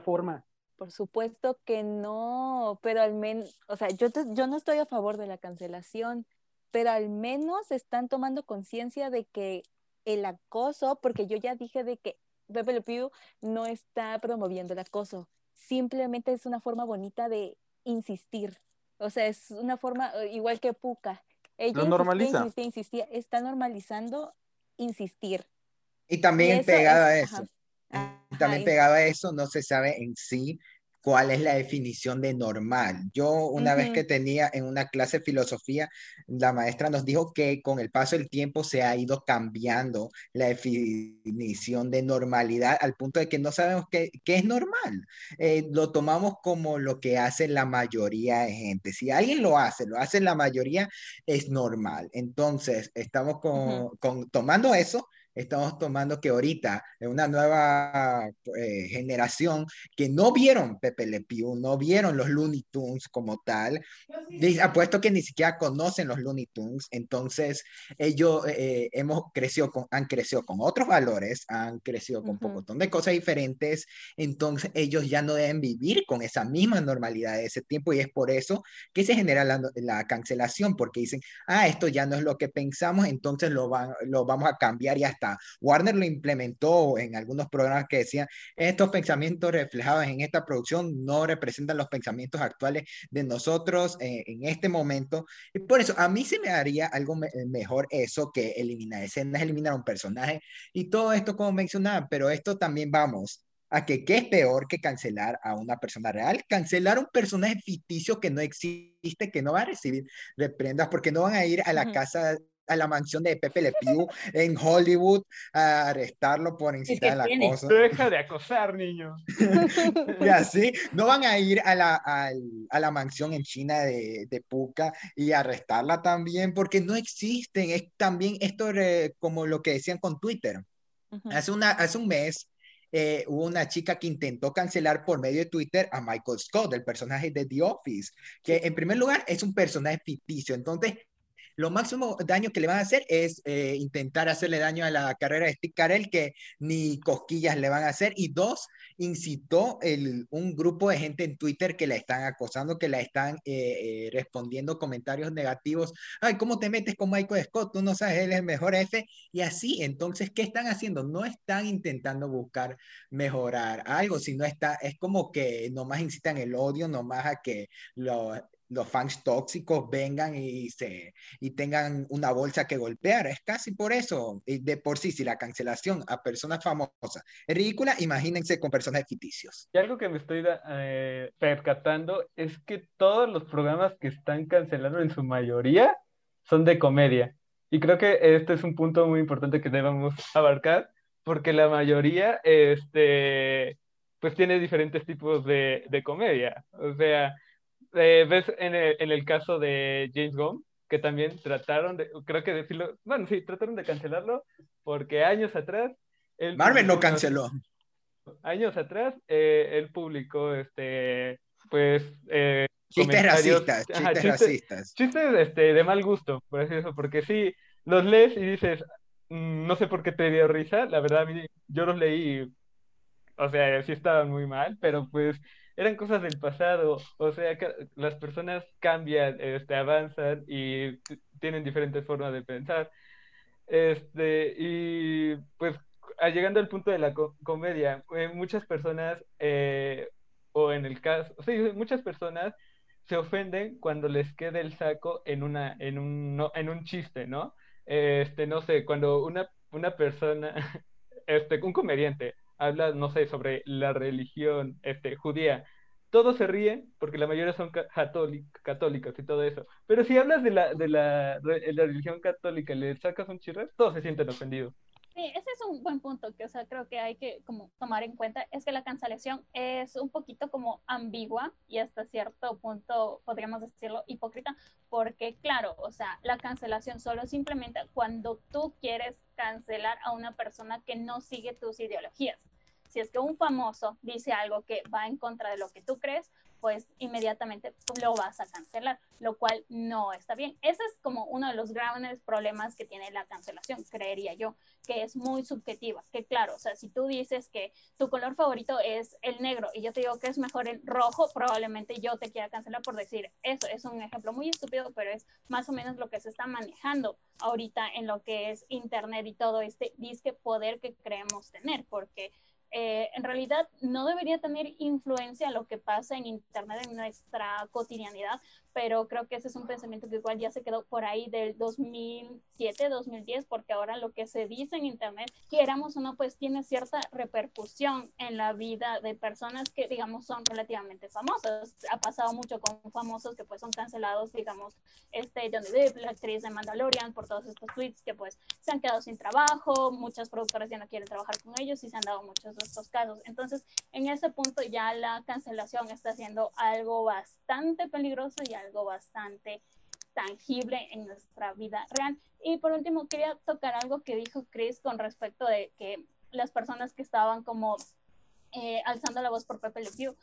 forma. Por supuesto que no, pero al menos, o sea, yo, te- yo no estoy a favor de la cancelación, pero al menos están tomando conciencia de que el acoso, porque yo ya dije de que Pepe Le Pew no está promoviendo el acoso, simplemente es una forma bonita de insistir, o sea, es una forma eh, igual que Puka. Ella insistía, normaliza. insistía, insistía, está normalizando insistir. Y Y también eso pegado a es- eso, ajá. y Ajá, también y- pegado a eso, no se sabe en sí cuál es la definición de normal. Yo una vez que tenía en una clase de filosofía, la maestra nos dijo que con el paso del tiempo se ha ido cambiando la definición de normalidad al punto de que no sabemos qué, qué es normal. Eh, lo tomamos como lo que hace la mayoría de gente. Si alguien lo hace, lo hace la mayoría, es normal. Entonces, estamos con, con- tomando eso. Estamos tomando que ahorita, una nueva eh, generación que no vieron Pepe Le Pew, no vieron los Looney Tunes como tal, Dice- apuesto que ni siquiera conocen los Looney Tunes, entonces ellos eh, hemos crecido con, han crecido con otros valores, han crecido con un Ujú. montón de cosas diferentes, entonces ellos ya no deben vivir con esa misma normalidad de ese tiempo y es por eso que se genera la, la cancelación, porque dicen, ah, esto ya no es lo que pensamos, entonces lo, van, lo vamos a cambiar y hasta Warner lo implementó en algunos programas que decían, estos pensamientos reflejados en esta producción no representan los pensamientos actuales de nosotros eh, en este momento. Y por eso a mí se me haría algo me- mejor eso que eliminar escenas, eliminar un personaje y todo esto como mencionaba, pero esto también vamos a que qué es peor que cancelar a una persona real, cancelar un personaje ficticio que no existe, que no va a recibir reprendas porque no van a ir a la casa a la mansión de Pepe Le Pew en Hollywood a arrestarlo por incitar al tiene. acoso. Deja de acosar, niño. *laughs* Y así, no van a ir a la, al- a la mansión en China de, de Puka y arrestarla también, porque no existen. Es también esto re- como lo que decían con Twitter. Hace, una, hace un mes eh, hubo una chica que intentó cancelar por medio de Twitter a Michael Scott, el personaje de The Office, que en primer lugar es un personaje ficticio. Entonces, lo máximo daño que le van a hacer es eh, intentar hacerle daño a la carrera de Steve Carell, que ni cosquillas le van a hacer. Y dos, incitó un grupo de gente en Twitter que la están acosando, que la están eh, eh, respondiendo comentarios negativos. Ay, ¿cómo te metes con Michael Scott? Tú no sabes, él es el mejor F. Y así, entonces, ¿qué están haciendo? No están intentando buscar mejorar algo, sino está, es como que nomás incitan el odio, nomás a que lo, los fans tóxicos vengan y, se, y tengan una bolsa que golpear. Es casi por eso. Y de por sí, si la cancelación a personas famosas es ridícula, imagínense con personajes ficticios. Y algo que me estoy eh, percatando es que todos los programas que están cancelados en su mayoría son de comedia. Y creo que este es un punto muy importante que debemos *laughs* abarcar, porque la mayoría, este, pues tiene diferentes tipos de, de comedia. O sea, eh, ves en el, en el, caso de James Gunn, que también trataron de, creo que decirlo, bueno, sí, trataron de cancelarlo porque años atrás... Marvel no canceló. Años atrás, eh, él publicó, este, pues... Eh, chistes racistas, chistes, ajá, chistes, racistas. Chistes este, de mal gusto, por así decirlo, porque sí, los lees y dices, mmm, no sé por qué te dio risa, la verdad, yo los leí o sea, sí estaban muy mal, pero pues eran cosas del pasado, o sea, las personas cambian, este, avanzan y tienen diferentes formas de pensar. Este, y pues llegando al punto de la co comedia, eh, muchas personas, eh, o en el caso, sí, muchas personas se ofenden cuando les queda el saco en, una, en, un, no, en un chiste, ¿no? Este, no sé, cuando una, una persona, *laughs* este, un comediante, habla, no sé, sobre la religión este, judía, todos se ríen porque la mayoría son católicos y todo eso. Pero si hablas de la, de la, de la religión católica y le sacas un chirre, todos se sienten ofendidos. Sí, ese es un buen punto que, o sea, creo que hay que como tomar en cuenta, es que la cancelación es un poquito como ambigua y hasta cierto punto, podríamos decirlo, hipócrita, porque claro, o sea, la cancelación solo simplemente cuando tú quieres cancelar a una persona que no sigue tus ideologías. Si es que un famoso dice algo que va en contra de lo que tú crees, pues inmediatamente lo vas a cancelar, lo cual no está bien. Ese es como uno de los grandes problemas que tiene la cancelación, creería yo, que es muy subjetiva, que claro, o sea, si tú dices que tu color favorito es el negro y yo te digo que es mejor el rojo, probablemente yo te quiera cancelar por decir eso. Es un ejemplo muy estúpido, pero es más o menos lo que se está manejando ahorita en lo que es Internet y todo este disque poder que creemos tener, porque eh, en realidad no debería tener influencia lo que pasa en Internet en nuestra cotidianidad, pero creo que ese es un pensamiento que igual ya se quedó por ahí del 2007, 2010, porque ahora lo que se dice en Internet, queramos o no, pues tiene cierta repercusión en la vida de personas que, digamos, son relativamente famosas. Ha pasado mucho con famosos que pues son cancelados, digamos, este Johnny Depp, la actriz de Mandalorian, por todos estos tweets que pues se han quedado sin trabajo, muchas productoras ya no quieren trabajar con ellos y se han dado muchos de estos casos. Entonces, en ese punto ya la cancelación está siendo algo bastante peligroso y algo bastante tangible en nuestra vida real. Y por último, quería tocar algo que dijo Chris con respecto de que las personas que estaban como eh, alzando la voz por Pepe Le Pew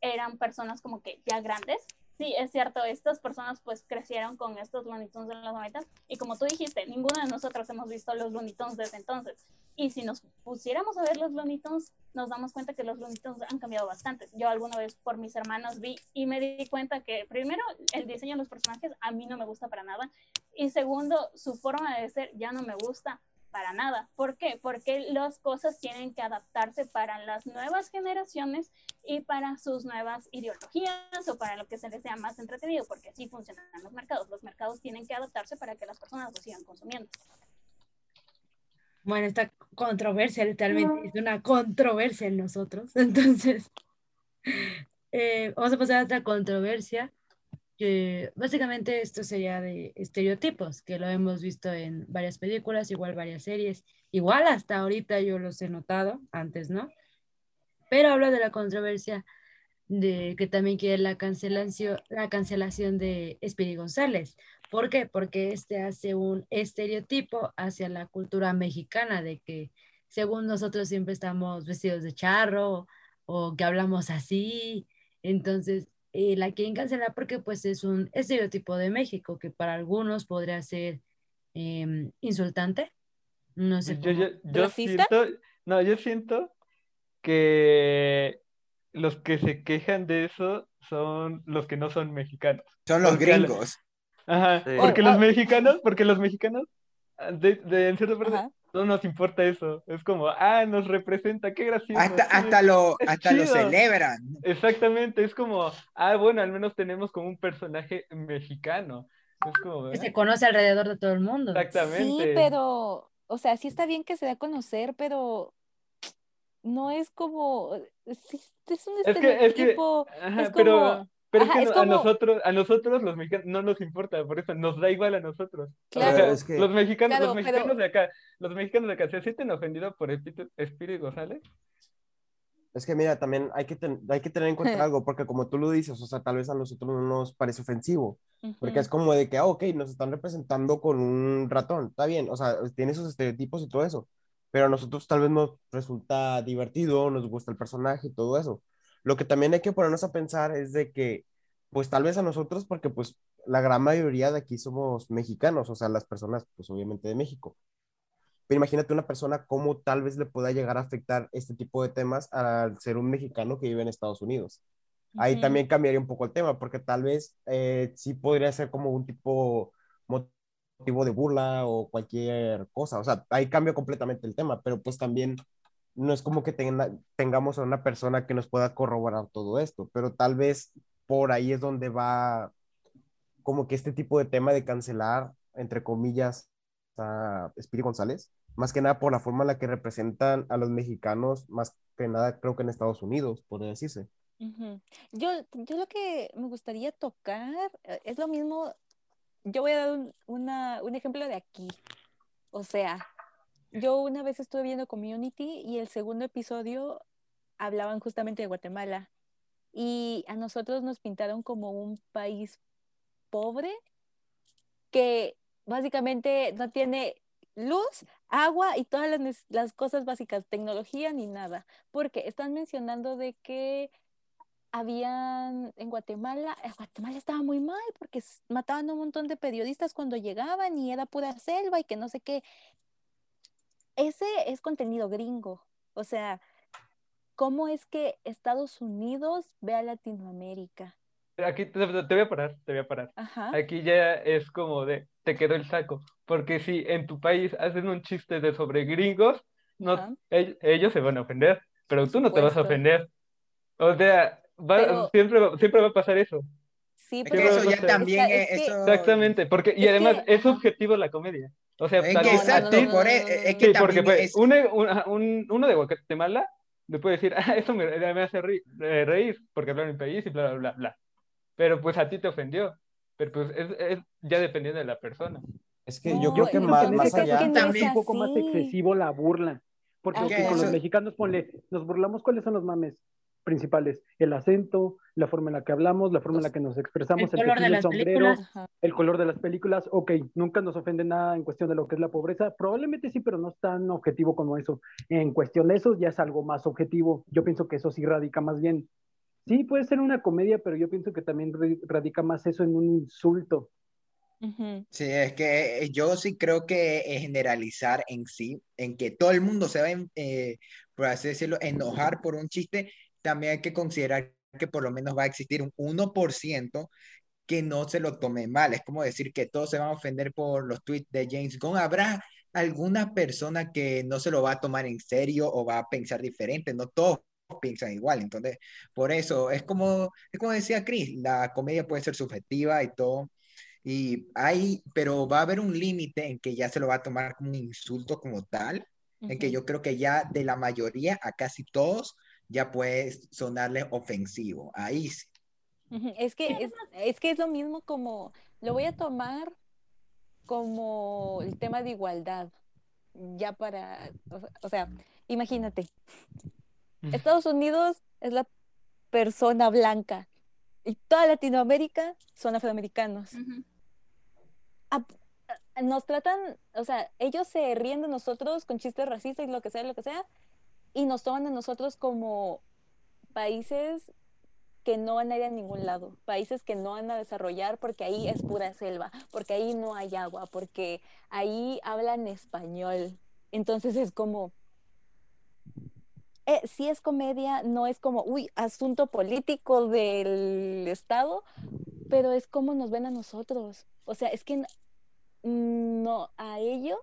eran personas como que ya grandes. Sí, es cierto, estas personas pues crecieron con estos Looney Tunes en los 90 y como tú dijiste, ninguno de nosotros hemos visto los Looney Tunes desde entonces. Y si nos pusiéramos a ver los Looney Tunes, nos damos cuenta que los Looney Tunes han cambiado bastante. Yo alguna vez por mis hermanos vi y me di cuenta que primero el diseño de los personajes a mí no me gusta para nada y segundo su forma de ser ya no me gusta para nada. ¿Por qué? Porque las cosas tienen que adaptarse para las nuevas generaciones y para sus nuevas ideologías o para lo que se les sea más entretenido, porque así funcionan los mercados. Los mercados tienen que adaptarse para que las personas lo sigan consumiendo. Bueno, esta controversia literalmente es una controversia en nosotros. *laughs* Entonces, eh, vamos a pasar a otra controversia, que básicamente esto sería de estereotipos, que lo hemos visto en varias películas, igual varias series, igual hasta ahorita yo los he notado, antes no, pero hablo de la controversia de que también quiere la cancelación, la cancelación de Speedy González, ¿Por qué? Porque este hace un estereotipo hacia la cultura mexicana de que según nosotros siempre estamos vestidos de charro o que hablamos así. Entonces, eh, la quieren cancelar porque pues es un estereotipo de México que para algunos podría ser em, insultante. No sé. Yo, yo, siento, no, yo siento que los que se quejan de eso son los que no son mexicanos. Son los Porque gringos. Ajá, Sí. porque Oh, los mexicanos, porque los mexicanos, ah, de, de- en cierta parte, Ajá. No nos importa eso. Es como, ah, nos representa, qué gracioso. Hasta, sí". hasta lo, hasta lo celebran. Exactamente, es como, ah, bueno, al menos tenemos como un personaje mexicano. Es como, que se "Ah, conoce alrededor de todo el mundo. Sí, exactamente. pero, o sea, sí está bien que se dé a conocer, pero no es como, sí, es un Es que, es que, estereotipo, ajá, es como- pero es ajá, que es no- como- a nosotros, a nosotros los mexicanos no nos importa, por eso nos da igual a nosotros. O Claro. sea, Es que- los mexicanos, Claro, los pero- mexicanos de acá, los mexicanos de acá, ¿se sienten ofendidos por Espíritu, Espíritu González? Es que mira, también hay que, ten- hay que tener en cuenta *laughs* algo, porque como tú lo dices, o sea, tal vez a nosotros no nos parece ofensivo, porque Ujú. es como de que, ah, ok, nos están representando con un ratón, está bien, o sea, tiene sus estereotipos y todo eso, pero a nosotros tal vez nos resulta divertido, nos gusta el personaje y todo eso. Lo que también hay que ponernos a pensar es de que, pues tal vez a nosotros, porque pues la gran mayoría de aquí somos mexicanos, o sea, las personas, pues obviamente de México. Pero imagínate una persona cómo tal vez le pueda llegar a afectar este tipo de temas al ser un mexicano que vive en Estados Unidos. Ahí también cambiaría un poco el tema, porque tal vez eh, sí podría ser como un tipo motivo de burla o cualquier cosa. O sea, ahí cambia completamente el tema, pero pues también no es como que tenga- tengamos a una persona que nos pueda corroborar todo esto, pero tal vez por ahí es donde va como que este tipo de tema de cancelar, entre comillas, a Espíritu González, más que nada por la forma en la que representan a los mexicanos, más que nada creo que en Estados Unidos, podría decirse. Yo, yo lo que me gustaría tocar eh, es lo mismo. Yo voy a dar un, una- un ejemplo de aquí. O sea, yo una vez estuve viendo Community y el segundo episodio hablaban justamente de Guatemala. Y a nosotros nos pintaron como un país pobre que básicamente no tiene luz, agua y todas las, cosas básicas, tecnología ni nada. Porque están mencionando de que habían en Guatemala, en Guatemala estaba muy mal porque mataban a un montón de periodistas cuando llegaban y era pura selva y que no sé qué. Ese es contenido gringo. O sea, ¿cómo es que Estados Unidos ve a Latinoamérica? Aquí te, te voy a parar, te voy a parar. Ajá. Aquí ya es como de, te quedó el saco. Porque si en tu país hacen un chiste de sobre gringos, no, ellos se van a ofender, pero Por tú no te vas a ofender. O sea, va- Pero- siempre, siempre va a pasar eso. Sí, Es pero que eso ya también es, es que- eso. Exactamente, porque, y Es además que- es ajá. subjetivo la comedia. O sea, Es tal que exacto, ti- por e- es, que Sí, también porque pues, es- un, un- un- uno de Guatemala le puede decir, ah, eso me, me hace ri- eh, reír porque hablan en mi país y bla, bla, bla, bla. Pero pues a ti te ofendió. Pero pues es, es ya dependiendo de la persona. Es que No, yo creo que más, más allá, que no es también es un poco más excesivo la burla. Porque ok, con los Eso- mexicanos, ponle, nos burlamos, ¿cuáles son los mames principales? El acento, la forma en la que hablamos, la forma en la que nos expresamos, El color de el las sombrero, películas. El color de las películas. Ok, nunca nos ofende nada en cuestión de lo que es la pobreza. Probablemente sí, pero no es tan objetivo como eso. En cuestión de eso ya es algo más objetivo. Yo pienso que eso sí radica más bien. Sí, puede ser una comedia, pero yo pienso que también ra- radica más eso en un insulto. Sí, es que eh, yo sí creo que eh, generalizar en sí, en que todo el mundo se va, a, eh, por así decirlo, enojar por un chiste, también hay que considerar que por lo menos va a existir un 1% que no se lo tome mal. Es como decir que todos se van a ofender por los tweets de James Gunn. Habrá alguna persona que no se lo va a tomar en serio o va a pensar diferente. No todos piensan igual. Entonces, por eso es como, es como decía Chris, la comedia puede ser subjetiva y todo. Y hay, pero va a haber un límite en que ya se lo va a tomar como un insulto como tal, en que yo creo que ya de la mayoría a casi todos ya puede sonarle ofensivo. Ahí sí. Es que es, es que es lo mismo como, lo voy a tomar como el tema de igualdad, ya para, o sea- imagínate, Mm. Estados Unidos es la persona blanca y toda Latinoamérica son afroamericanos. Ujú. A- nos tratan, o sea, ellos se ríen de nosotros con chistes racistas y lo que sea, lo que sea, y nos toman a nosotros como países que no van a ir a ningún lado, países que no van a desarrollar porque ahí es pura selva, porque ahí no hay agua, porque ahí hablan español. Entonces es como, eh, sí es comedia, no es como, uy, asunto político del Estado, pero es como nos ven a nosotros. O sea, es que n- no, a ellos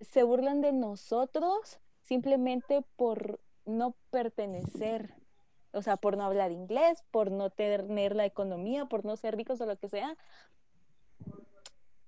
se burlan de nosotros simplemente por no pertenecer. O sea, por no hablar inglés, por no tener la economía, por no ser ricos o lo que sea.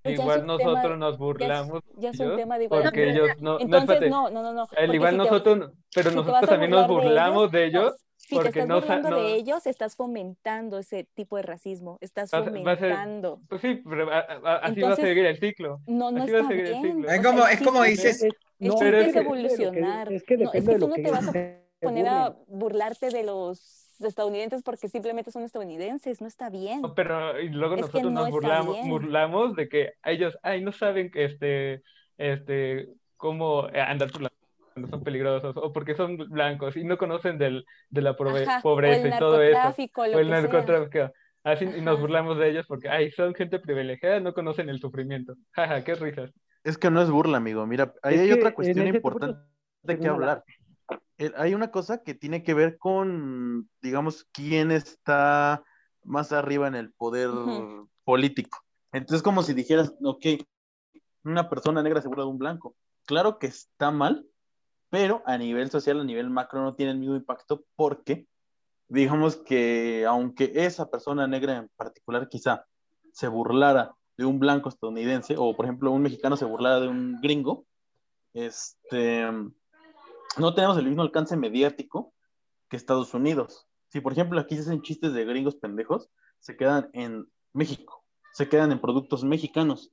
Pues Igual nosotros tema- nos ya es- burlamos ya es un ellos, tema de igualdad. porque ellos no, no, Entonces, no, no, no, no. El igual si te- nosotros, pero si te nosotros también nos burlar de burlamos de ellos, ellos Si te porque estás no, burlando no- de ellos, estás fomentando ese tipo de racismo, estás ser- fomentando. Pues sí, pero a- a- así va a seguir el ciclo. No, no Así va a está seguir el bien. ciclo. o Es como, el es como dices, El No, pero es es que- evolucionar. Es que No, es que de tú lo no que te vas a poner a burlarte de los estadounidenses porque simplemente son estadounidenses, no está bien. No, Pero y luego Es que nosotros no nos burlamos, burlamos de que ellos, ay, no saben que este, este, cómo eh, andar por la cuando son peligrosos o porque son blancos y no conocen del, de la Ajá, o pobreza y todo eso. narcotráfico, lo O el que sea. narcotráfico. Así y nos Ajá. burlamos de ellos porque, ay, son gente privilegiada, no conocen el sufrimiento. Jaja, qué risas. Es que no es burla, amigo. Mira, ahí Es hay otra cuestión importante de- que hablar. El- hay una cosa que tiene que ver con, digamos, quién está más arriba en el poder político. Entonces, como si dijeras, ok, una persona negra se burla de un blanco. Claro que está mal, pero a nivel social, a nivel macro, no tiene el mismo impacto porque, digamos que aunque esa persona negra en particular quizá se burlara de un blanco estadounidense, o por ejemplo un mexicano se burlara de un gringo, este, no tenemos el mismo alcance mediático que Estados Unidos. Si por ejemplo aquí se hacen chistes de gringos pendejos, se quedan en México, se quedan en productos mexicanos.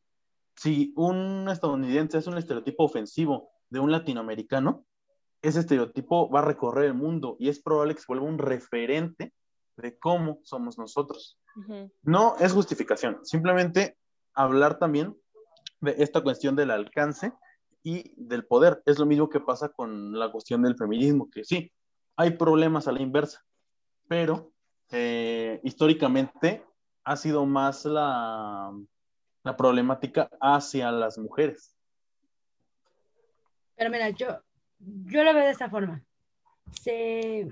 Si un estadounidense es un estereotipo ofensivo de un latinoamericano, ese estereotipo va a recorrer el mundo y es probable que se vuelva un referente de cómo somos nosotros. No es justificación, simplemente hablar también de esta cuestión del alcance y del poder. Es lo mismo que pasa con la cuestión del feminismo, que sí, hay problemas a la inversa, pero eh, históricamente ha sido más la, la problemática hacia las mujeres. Pero mira, yo, yo lo veo de esta forma. Se,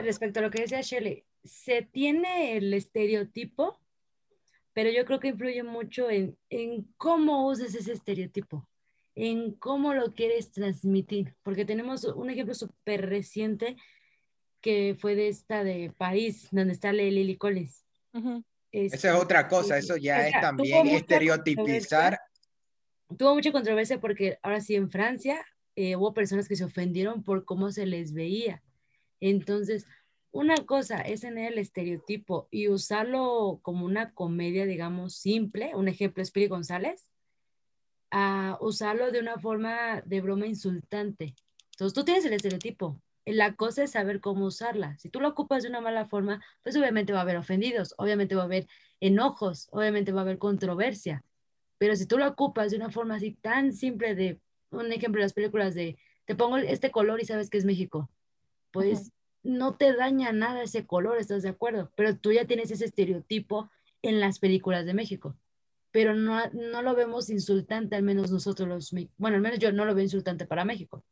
respecto a lo que decía Shelley, se tiene el estereotipo, pero yo creo que influye mucho en, en cómo usas ese estereotipo, en cómo lo quieres transmitir, porque tenemos un ejemplo súper reciente que fue de esta de París, donde está Lily Collins. Ujú. Eso es otra cosa, eso ya O es sea, tuvo también estereotipizar. tuvo mucha controversia porque ahora sí en Francia eh, hubo personas que se ofendieron por cómo se les veía. Entonces, una cosa es tener el estereotipo y usarlo como una comedia, digamos, simple, un ejemplo es Piri González, a usarlo de una forma de broma insultante. Entonces, tú tienes el estereotipo. La cosa es saber cómo usarla. Si tú lo ocupas de una mala forma, pues obviamente va a haber ofendidos, obviamente va a haber enojos, obviamente va a haber controversia. Pero si tú lo ocupas de una forma así tan simple de, un ejemplo, las películas de, te pongo este color y sabes que es México, pues no te daña nada ese color, ¿estás de acuerdo? Pero tú ya tienes ese estereotipo en las películas de México. Pero no, no lo vemos insultante, al menos nosotros los, bueno, al menos yo no lo veo insultante para México.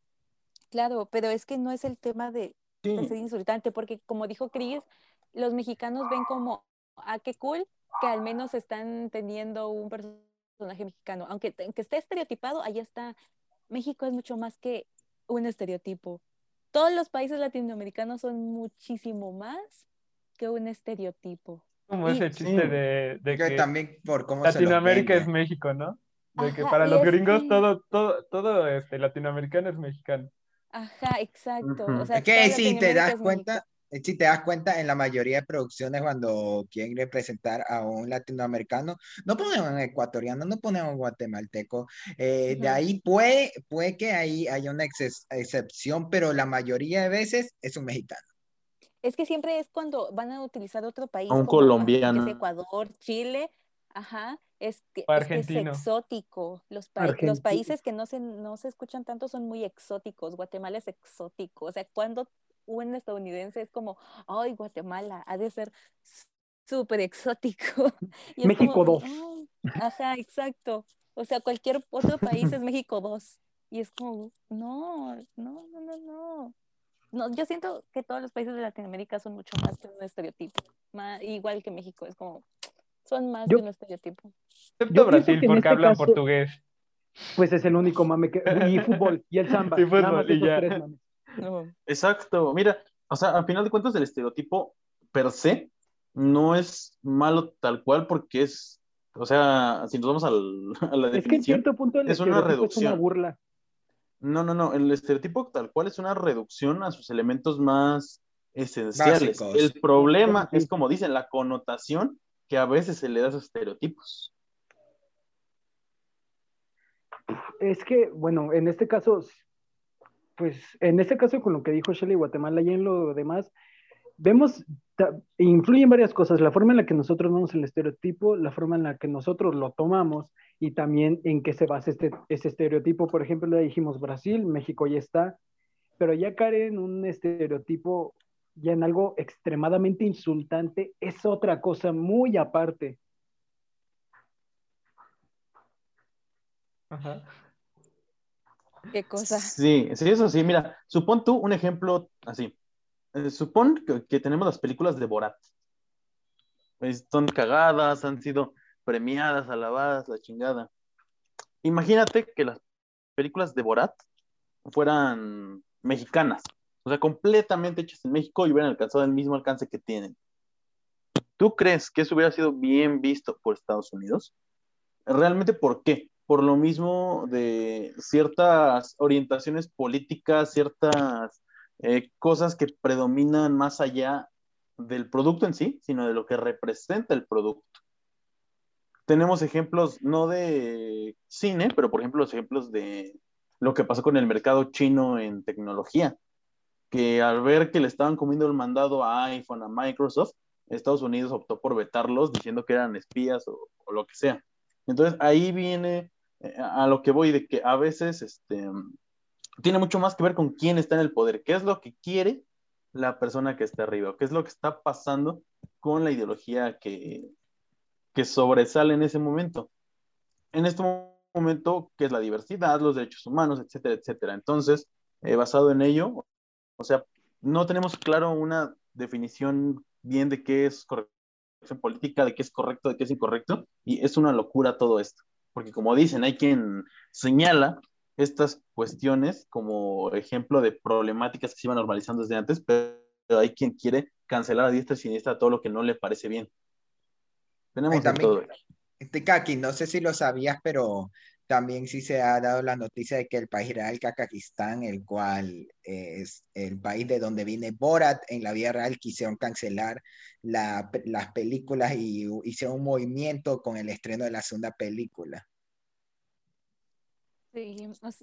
Claro, pero es que no es el tema de, ser insultante, porque como dijo Chris, los mexicanos ven como, ah, qué cool, que al menos están teniendo un personaje mexicano. Aunque, te- que esté estereotipado, ahí está. México es mucho más que un estereotipo. Todos los países latinoamericanos son muchísimo más que un estereotipo. Como ese chiste Sí. de, de Que que también por cómo se lo Latinoamérica es. México, ¿no? De que para los gringos que- todo, todo, todo este, latinoamericano es mexicano. Ajá, exacto. O sea, Es que si te das cuenta, México. Si te das cuenta, en la mayoría de producciones cuando quieren representar a un latinoamericano, no ponen a un ecuatoriano, no ponen a un guatemalteco. Eh, De Ujú. ahí puede, puede que ahí haya una exces- excepción, pero la mayoría de veces es un mexicano. Es que siempre es cuando van a utilizar otro país, A un como, que es colombiano. Ecuador, Chile, ajá, es que, es que es exótico. Los, los Argentino. países que no se, no se escuchan tanto son muy exóticos. Guatemala es exótico. O sea, cuando un estadounidense es como, ay, Guatemala, ha de ser súper exótico. *laughs* Y México como, dos. "No". Ajá, exacto. O sea, cualquier otro país es México 2. Y es como, no, no, no, no, no. No, yo siento que todos los países de Latinoamérica son mucho más que un estereotipo. Igual que México, es como, son más Yo- que un estereotipo. Excepto Brasil, porque este hablan caso- portugués. Pues es el único mame que. Y fútbol, y el *laughs* samba. Y nada fútbol, más y ya. tres mames. No. Exacto, mira, o sea, al final de cuentas el estereotipo per se no es malo tal cual porque es, o sea, si nos vamos al- *laughs* a la Es que en definición, cierto punto el es una es reducción. burla. no, no, no, el estereotipo tal cual es una reducción a sus elementos más esenciales. Básicos. El problema Sí. es, como dicen, la connotación que a veces se le da a esos estereotipos. Es que, bueno, en este caso, pues en este caso con lo que dijo Shelley Guatemala y en lo demás, vemos, influyen varias cosas, la forma en la que nosotros vemos el estereotipo, la forma en la que nosotros lo tomamos y también en qué se basa este, estereotipo. Por ejemplo, ya dijimos Brasil, México ya está, pero ya caer en un estereotipo, ya en algo extremadamente insultante, es otra cosa muy aparte. Ajá. ¿Qué cosa? Sí, sí, eso sí, mira, supón tú un ejemplo así. Eh, supón que, tenemos las películas de Borat. Pues, son cagadas, han sido premiadas, alabadas, la chingada. Imagínate que las películas de Borat fueran mexicanas, o sea, completamente hechas en México y hubieran alcanzado el mismo alcance que tienen. ¿Tú crees que eso hubiera sido bien visto por Estados Unidos? ¿Realmente por qué? Por lo mismo de ciertas orientaciones políticas, ciertas eh, cosas que predominan más allá del producto en sí, sino de lo que representa el producto. Tenemos ejemplos no de cine, pero por ejemplo los ejemplos de lo que pasó con el mercado chino en tecnología, que al ver que le estaban comiendo el mandado a iPhone, a Microsoft, Estados Unidos optó por vetarlos diciendo que eran espías o, o lo que sea. Entonces ahí viene a lo que voy de que a veces este, tiene mucho más que ver con quién está en el poder, qué es lo que quiere la persona que está arriba, qué es lo que está pasando con la ideología que, que sobresale en ese momento. En este momento, que es la diversidad, los derechos humanos, etcétera, etcétera. Entonces, eh, basado en ello, o sea, no tenemos claro una definición bien de qué es corrección política, de qué es correcto, de qué es incorrecto, y es una locura todo esto, porque como dicen, hay quien señala estas cuestiones como ejemplo de problemáticas que se iban normalizando desde antes, pero hay quien quiere cancelar a diestra y siniestra todo lo que no le parece bien. Tenemos Ay, de también- todo. Este, Kaki, no sé si lo sabías, pero también sí se ha dado la noticia de que el país real, Kazajistán, el cual es el país de donde viene Borat, en la vida real quisieron cancelar la- las películas y hicieron un movimiento con el estreno de la segunda película. Sí,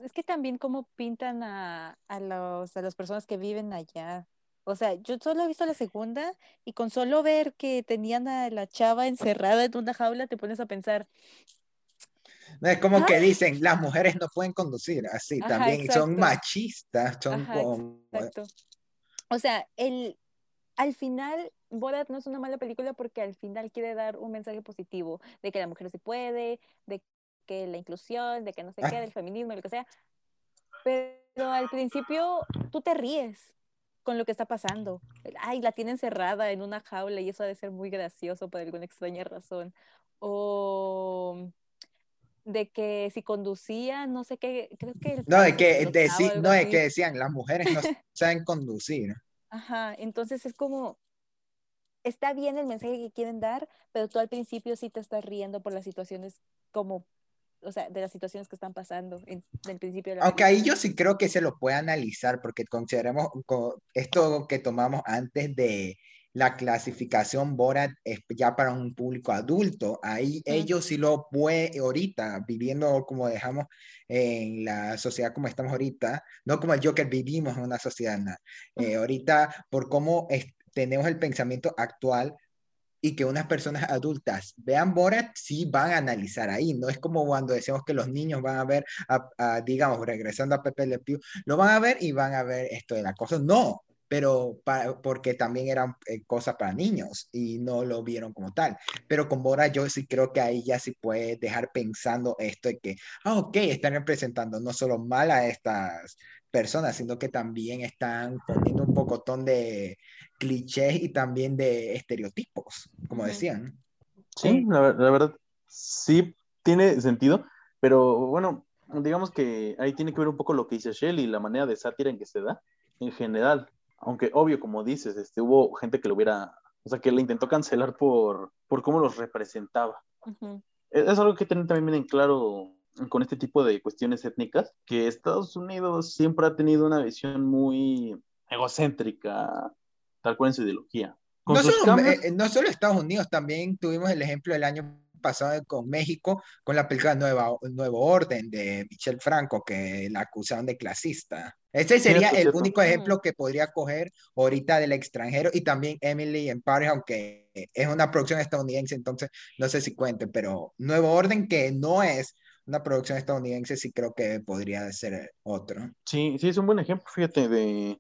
es que también cómo pintan a, a los, a las personas que viven allá. O sea, yo solo he visto la segunda y con solo ver que tenían a la chava encerrada en una jaula te pones a pensar, No es como que dicen, las mujeres no pueden conducir, así Ajá, también son exacto. machistas, son Ajá, como... exacto. O sea, el, al final, Borat no es una mala película porque al final quiere dar un mensaje positivo de que la mujer se puede, de que la inclusión, de que no sé qué, Ah. del feminismo, lo que sea. Pero al principio tú te ríes con lo que está pasando. Ay, la tiene encerrada en una jaula y eso ha de ser muy gracioso por alguna extraña razón. O de que si conducía, no sé qué, creo que el No, de que, no, de que decían, las mujeres no *laughs* saben conducir. Ajá, entonces es como, está bien el mensaje que quieren dar, pero tú al principio sí te estás riendo por las situaciones como, o sea, de las situaciones que están pasando en, del principio de la Aunque ahí película. yo sí creo que se lo puede analizar, porque consideremos co- esto que tomamos antes de la clasificación Borat es ya para un público adulto. Ahí Mm. ellos sí lo pueden, ahorita, viviendo como dejamos en la sociedad como estamos ahorita, no como el Joker, vivimos en una sociedad, na- eh, ahorita por cómo es- tenemos el pensamiento actual, y que unas personas adultas vean Borat, sí van a analizar ahí. No es como cuando decimos que los niños van a ver, a- a, digamos, regresando a Pepe Le Pew, lo van a ver y van a ver esto del acoso. No, pero pa- porque también eran eh, cosas para niños y no lo vieron como tal. Pero con Bora yo sí creo que ahí ya sí puede dejar pensando esto de que, ah, ok, están representando no solo mal a estas personas, sino que también están poniendo un pocotón de clichés y también de estereotipos, como decían. Sí, la, la verdad, sí tiene sentido, pero bueno, digamos que ahí tiene que ver un poco lo que dice Shelley y la manera de sátira en que se da en general. Aunque obvio, como dices, este, hubo gente que lo hubiera, o sea, que le intentó cancelar por, por cómo los representaba. Ujú. Es, es algo que tener también bien en claro con este tipo de cuestiones étnicas, que Estados Unidos siempre ha tenido una visión muy egocéntrica, tal cual en su ideología. No solo, cambios- eh, no solo Estados Unidos, también tuvimos el ejemplo del año pasado con México, con la película Nueva, Nuevo Orden de Michel Franco, que la acusaron de clasista. Ese sería Cierto, el cierto. único ejemplo que podría coger ahorita del extranjero y también Emily en Paris, aunque es una producción estadounidense, entonces no sé si cuente, pero Nuevo Orden, que no es una producción estadounidense, sí creo que podría ser otro. Sí, sí, es un buen ejemplo, fíjate, de, eh,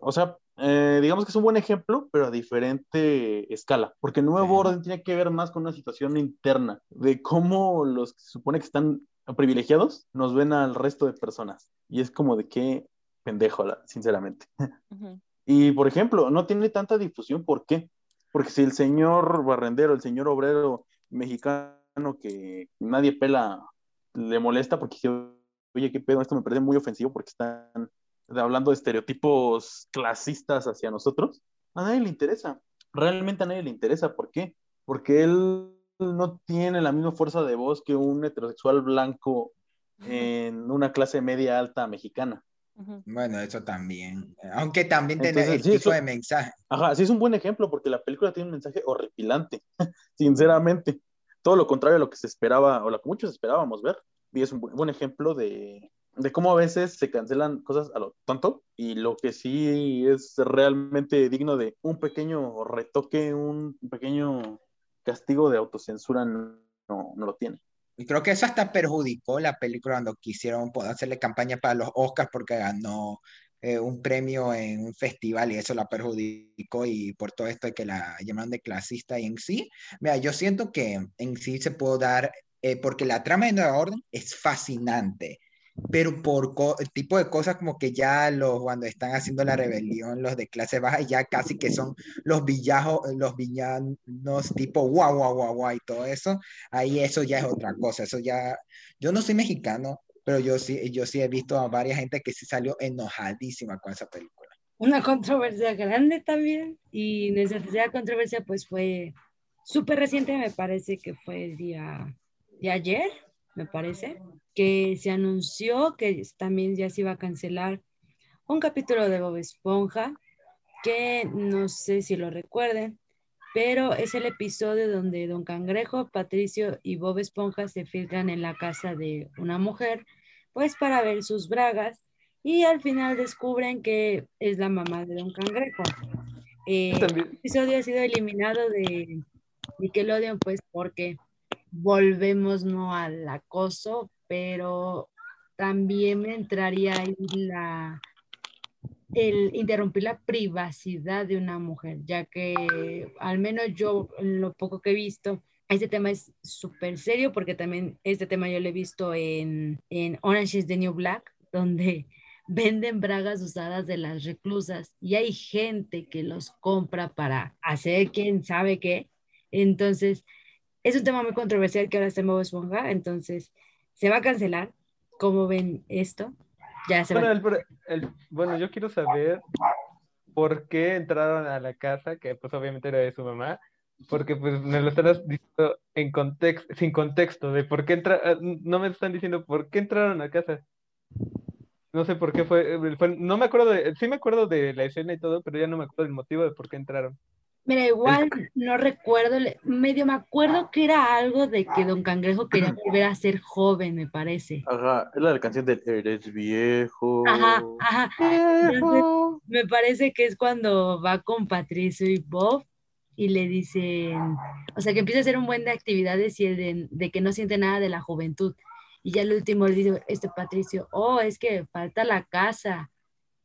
o sea, eh, digamos que es un buen ejemplo, pero a diferente escala, porque Nuevo. Orden tiene que ver más con una situación interna, de cómo los que se supone que están privilegiados nos ven al resto de personas, y es como de qué pendejo, sinceramente. Ujú. Y, por ejemplo, no tiene tanta difusión, ¿por qué? Porque si el señor barrendero, el señor obrero mexicano que nadie pela, le molesta porque oye, qué pedo, esto me parece muy ofensivo porque están hablando de estereotipos clasistas hacia nosotros, a nadie le interesa. Realmente a nadie le interesa. ¿Por qué? Porque él no tiene la misma fuerza de voz que un heterosexual blanco en una clase media alta mexicana. Bueno, eso también. Aunque también tiene el sí, tipo eso- de mensaje. Ajá, sí es un buen ejemplo porque la película tiene un mensaje horripilante, *laughs* sinceramente. Todo lo contrario a lo que se esperaba o lo que muchos esperábamos ver. Y es un bu- buen ejemplo de, de cómo a veces se cancelan cosas a lo tonto y lo que sí es realmente digno de un pequeño retoque, un pequeño castigo de autocensura no, no lo tiene. Y creo que eso hasta perjudicó la película cuando quisieron po- hacerle campaña para los Oscars porque ganó eh, un premio en un festival y eso la perjudicó y por todo esto de que la llamaron de clasista y en sí, mira, yo siento que en sí se puede dar, eh, porque la trama de Nueva Orden es fascinante, pero por tipo de cosas como que ya los, cuando están haciendo la rebelión, los de clase baja, ya casi que son los villajos, los villanos tipo guau, guau, guau, guau y todo eso, ahí eso ya es otra cosa, eso ya, yo no soy mexicano, pero yo sí, yo sí he visto a varias gente que sí salió enojadísima con esa película. Una controversia grande también. Y nuestra tercera controversia pues fue súper reciente, me parece que fue el día de ayer, me parece, que se anunció que también ya se iba a cancelar un capítulo de Bob Esponja, que no sé si lo recuerden, pero es el episodio donde Don Cangrejo, Patricio y Bob Esponja se filtran en la casa de una mujer, pues para ver sus bragas, y al final descubren que es la mamá de Don Cangrejo. Eh, el episodio ha sido eliminado de Nickelodeon, pues porque volvemos no al acoso, pero también me entraría ahí la el interrumpir la privacidad de una mujer, ya que al menos yo, lo poco que he visto, este tema es súper serio porque también este tema yo lo he visto en, en Orange is the New Black, donde *laughs* venden bragas usadas de las reclusas y hay gente que los compra para hacer quién sabe qué. Entonces, es un tema muy controversial que ahora está en Bob Esponja, entonces se va a cancelar. ¿Cómo ven esto? Ya se va Bueno, el pro- el- bueno, yo quiero saber por qué entraron a la casa, que pues obviamente era de su mamá, porque pues me lo están diciendo en contexto, sin contexto, de por qué entra, eh, no me están diciendo por qué entraron a casa. No sé por qué fue, eh, fue- no me acuerdo de, sí me acuerdo de la escena y todo, pero ya no me acuerdo del motivo de por qué entraron. Mira, igual no recuerdo, medio me acuerdo que era algo de que Don Cangrejo quería volver a ser joven, me parece. Ajá, es la canción del Eres viejo. Ajá, ajá. Entonces, me parece que es cuando va con Patricio y Bob y le dicen, o sea, que empieza a hacer un buen de actividades y el de, de que no siente nada de la juventud. Y ya el último le dice este Patricio, oh, es que falta la casa.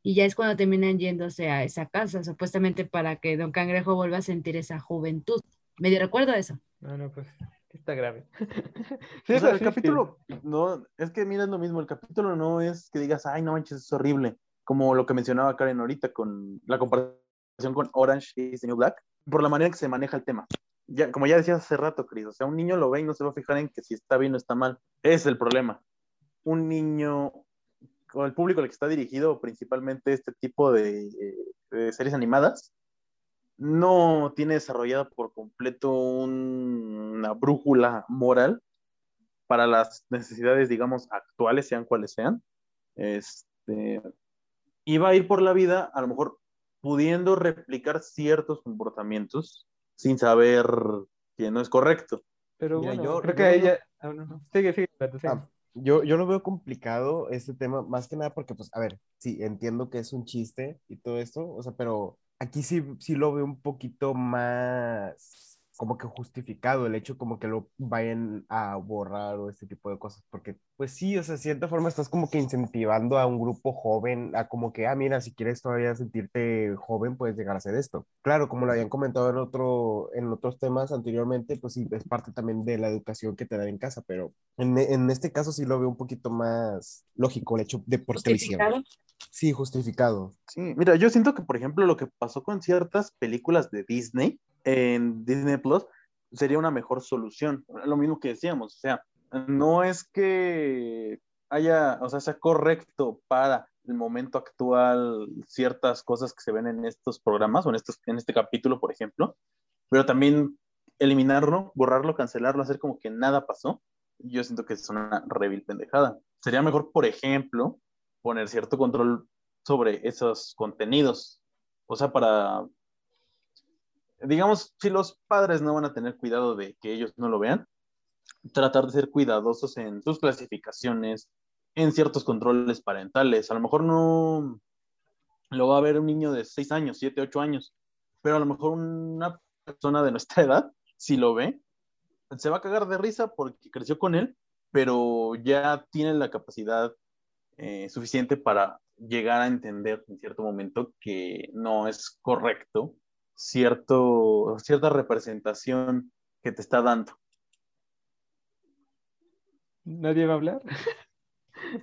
Y ya es cuando terminan yéndose a esa casa, supuestamente para que Don Cangrejo vuelva a sentir esa juventud. Medio recuerdo eso. No, no, pues está grave. *laughs* O Sí, es sea, el capítulo, no, es que mira, es lo mismo, el capítulo no es que digas, ay, no manches, es horrible, como lo que mencionaba Karen ahorita con la comparación con Orange y the New Black, por la manera en que se maneja el tema. Ya, como ya decías hace rato, Cris, o sea, un niño lo ve y no se va a fijar en que si está bien o está mal. Es el problema. Un niño, o el público al que está dirigido principalmente este tipo de, de series animadas, no tiene desarrollada por completo un- una brújula moral para las necesidades, digamos, actuales, sean cuales sean. Este, y va a ir por la vida, a lo mejor pudiendo replicar ciertos comportamientos sin saber que no es correcto. Pero Mira, bueno, yo- creo yo que lo ella... veo- ah, no, no. Sigue, sigue. Ah, yo, yo lo veo complicado este tema, más que nada porque, pues, a ver, sí, entiendo que es un chiste y todo esto, o sea, pero aquí sí, sí lo veo un poquito más como que justificado el hecho como que lo vayan a borrar o este tipo de cosas, porque pues sí, o sea, de cierta forma estás como que incentivando a un grupo joven a como que, ah, mira, si quieres todavía sentirte joven, puedes llegar a hacer esto. Claro, como lo habían comentado en otro, en otros temas anteriormente, pues sí, es parte también de la educación que te dan en casa, pero en, en este caso sí lo veo un poquito más lógico el hecho de por qué lo hicieron. ¿Justificado? Sí, justificado. Sí, mira, yo siento que, por ejemplo, lo que pasó con ciertas películas de Disney en Disney Plus sería una mejor solución. Lo mismo que decíamos, o sea, no es que haya, o sea, sea correcto para el momento actual ciertas cosas que se ven en estos programas o en, estos, en este capítulo, por ejemplo, pero también eliminarlo, borrarlo, cancelarlo, hacer como que nada pasó. Yo siento que es una revil pendejada. Sería mejor, por ejemplo, poner cierto control sobre esos contenidos. O sea, para, digamos, si los padres no van a tener cuidado de que ellos no lo vean, tratar de ser cuidadosos en sus clasificaciones, en ciertos controles parentales. A lo mejor no lo va a ver un niño de 6 años, 7, 8 años, pero a lo mejor una persona de nuestra *laughs* edad, si lo ve, se va a cagar de risa porque creció con él, pero ya tiene la capacidad eh, suficiente para llegar a entender en cierto momento que no es correcto cierto, cierta representación que te está dando. ¿Nadie va a hablar? *laughs*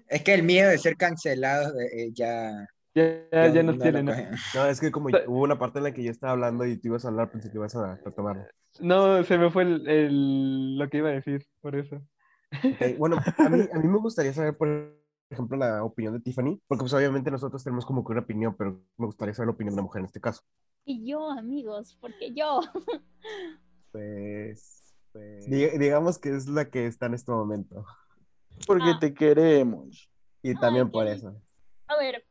Es que el miedo de ser cancelado eh, ya, Ya, ya, ya nos no tiene, ¿no? No, es que como *laughs* hubo una parte en la que yo estaba hablando y tú ibas a hablar, pensé que ibas a retomarlo. No, se me fue el, el- lo que iba a decir, por eso. Ok, bueno, a mí, a mí me gustaría saber, por ejemplo, la opinión de Tiffany, porque pues obviamente nosotros tenemos como que una opinión, pero me gustaría saber la opinión de una mujer en este caso. Y yo, amigos, porque yo. *laughs* Pues, diga- digamos que es la que está en este momento. Porque Ah. te queremos. Y también Ay, por eso. A ver,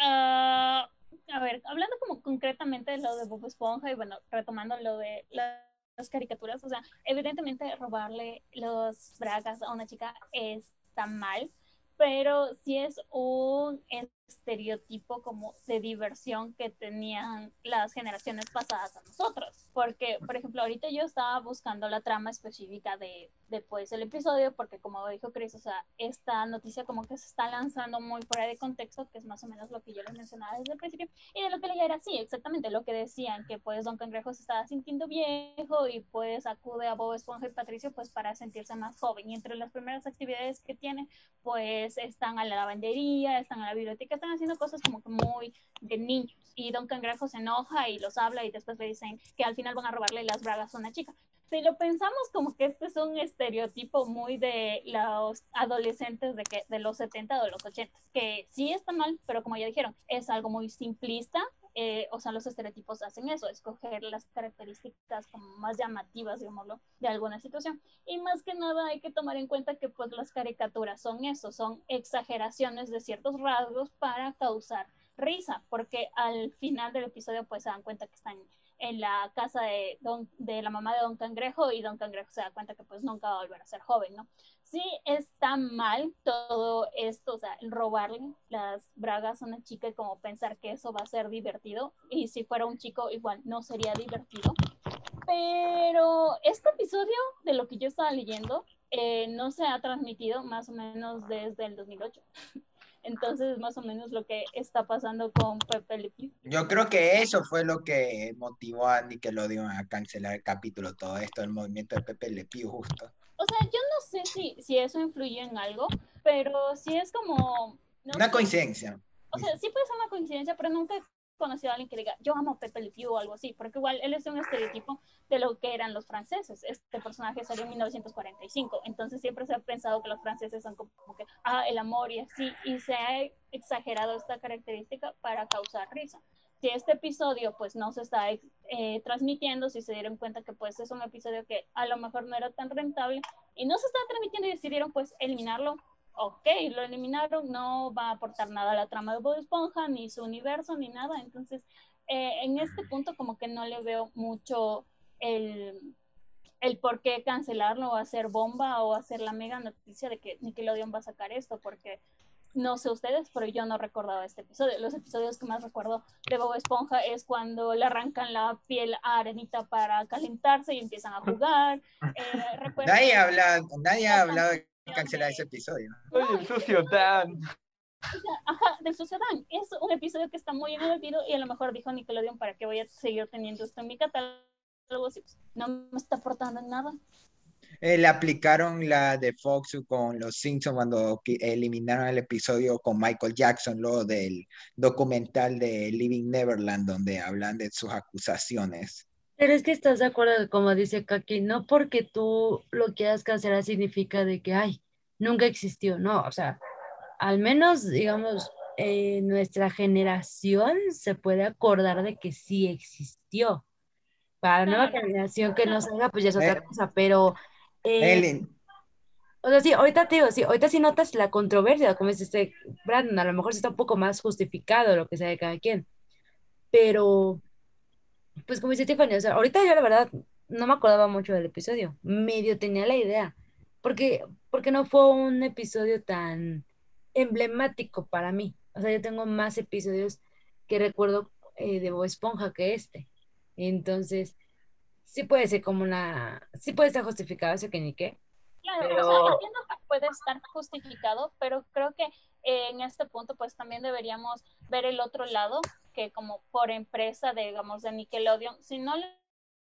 ah, a ver, hablando como concretamente de lo de Bob Esponja y bueno, retomando lo de la- las caricaturas, o sea, evidentemente robarle los bragas a una chica está mal, pero sí es un estereotipo como de diversión que tenían las generaciones pasadas a nosotros. Porque, por ejemplo, ahorita yo estaba buscando la trama específica de, de pues, el episodio, porque como dijo Chris, o sea, esta noticia como que se está lanzando muy fuera de contexto, que es más o menos lo que yo les mencionaba desde el principio, y de lo que leía era sí, exactamente lo que decían, que pues Don Cangrejo se estaba sintiendo viejo y pues acude a Bob Esponja y Patricio pues para sentirse más joven. Y entre las primeras actividades que tiene, pues están a la lavandería, están a la biblioteca, están haciendo cosas como que muy de niños. Y Don Cangrejo se enoja y los habla y después le dicen que al final van a robarle las bragas a una chica. Si lo pensamos como que este es un estereotipo muy de los adolescentes de, que, de los 70 o de los 80, que sí está mal, pero como ya dijeron, es algo muy simplista, eh, o sea, los estereotipos hacen eso, escoger las características como más llamativas, digámoslo, de alguna situación. Y más que nada hay que tomar en cuenta que pues las caricaturas son eso, son exageraciones de ciertos rasgos para causar risa, porque al final del episodio pues se dan cuenta que están en la casa de, don, de la mamá de Don Cangrejo y Don Cangrejo se da cuenta que pues nunca va a volver a ser joven, ¿no? Sí está mal todo esto, o sea, robarle las bragas a una chica y como pensar que eso va a ser divertido y si fuera un chico igual no sería divertido, Pero este episodio, de lo que yo estaba leyendo, eh, no se ha transmitido más o menos desde el 2008. *laughs* Entonces, más o menos lo que está pasando con Pepe Le Pew. Yo creo que eso fue lo que motivó a Nickelodeon a cancelar el capítulo, todo esto, el movimiento de Pepe Le Pew justo. O sea, yo no sé si, si eso influye en algo, pero sí es como... no Una sé. coincidencia. O sea, sí puede ser una coincidencia, pero nunca conocido a alguien que diga, yo amo Pepe Le Pew o algo así, porque igual él es un estereotipo de lo que eran los franceses. Este personaje salió en 1945, entonces siempre se ha pensado que los franceses son como que, ah, el amor y así, y se ha exagerado esta característica para causar risa. Si este episodio pues no se está eh, transmitiendo, si se dieron cuenta que pues es un episodio que a lo mejor no era tan rentable y no se está transmitiendo y decidieron pues eliminarlo, ok, lo eliminaron, no va a aportar nada a la trama de Bob Esponja, ni su universo, ni nada. Entonces, eh, en este punto como que no le veo mucho el, el por qué cancelarlo o hacer bomba o hacer la mega noticia de que Nickelodeon va a sacar esto, porque no sé ustedes, pero yo no recordaba este episodio. Los episodios que más recuerdo de Bob Esponja es cuando le arrancan la piel a Arenita para calentarse y empiezan a jugar. Eh, *laughs* recuerdo- Nadie, habla, nadie ha hablado de cancelar ese episodio. Oye, el sucio Dan. O sea, ajá, del Sucio Dan. Es un episodio que está muy en el olvido y a lo mejor dijo Nickelodeon para que voy a seguir teniendo esto en mi catálogo. si, pues, no me está aportando en nada. Eh, le aplicaron la de Fox con los Simpsons cuando eliminaron el episodio con Michael Jackson, luego del documental de Living Neverland, donde hablan de sus acusaciones. Pero es que estás de acuerdo, como dice Kaki, no porque tú lo quieras cancelar significa de que, ay, nunca existió, no, o sea, al menos, digamos, eh, nuestra generación se puede acordar de que sí existió. Para la nueva generación que no salga, pues ya es otra Eh, cosa, pero, eh, Ellen, o sea, sí, ahorita te digo, sí, ahorita sí notas la controversia, como dice este Brandon, a lo mejor sí está un poco más justificado lo que sea de cada quien, pero, pues como dice Tiffany, o sea, ahorita yo la verdad no me acordaba mucho del episodio, medio tenía la idea, porque, porque no fue un episodio tan emblemático para mí, o sea, yo tengo más episodios que recuerdo eh, de Bob Esponja que este, entonces, sí puede ser como una, sí puede estar justificado eso que ni qué, Claro, o Pero- sea, entiendo que puede estar justificado, pero creo que en este punto pues también deberíamos ver el otro lado, que como por empresa, de, digamos, de Nickelodeon, si no le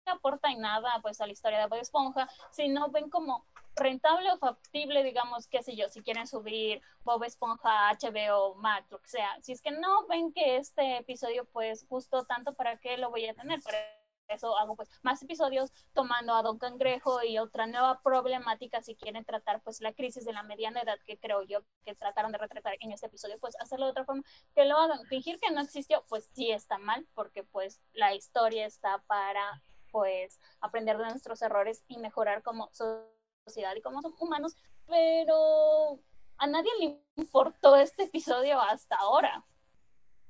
aporta en nada pues a la historia de Bob Esponja, si no ven como rentable o factible, digamos, qué sé yo, si quieren subir Bob Esponja HBO Max, lo que sea, si es que no ven que este episodio pues gustó tanto, ¿para qué lo voy a tener? Por eso hago pues más episodios tomando a Don Cangrejo y otra nueva problemática si quieren tratar pues la crisis de la mediana edad que creo yo que trataron de retratar en este episodio, pues hacerlo de otra forma, que lo hagan, fingir que no existió, pues sí está mal, porque pues la historia está para pues aprender de nuestros errores y mejorar como sociedad y como humanos, pero a nadie le importó este episodio hasta ahora.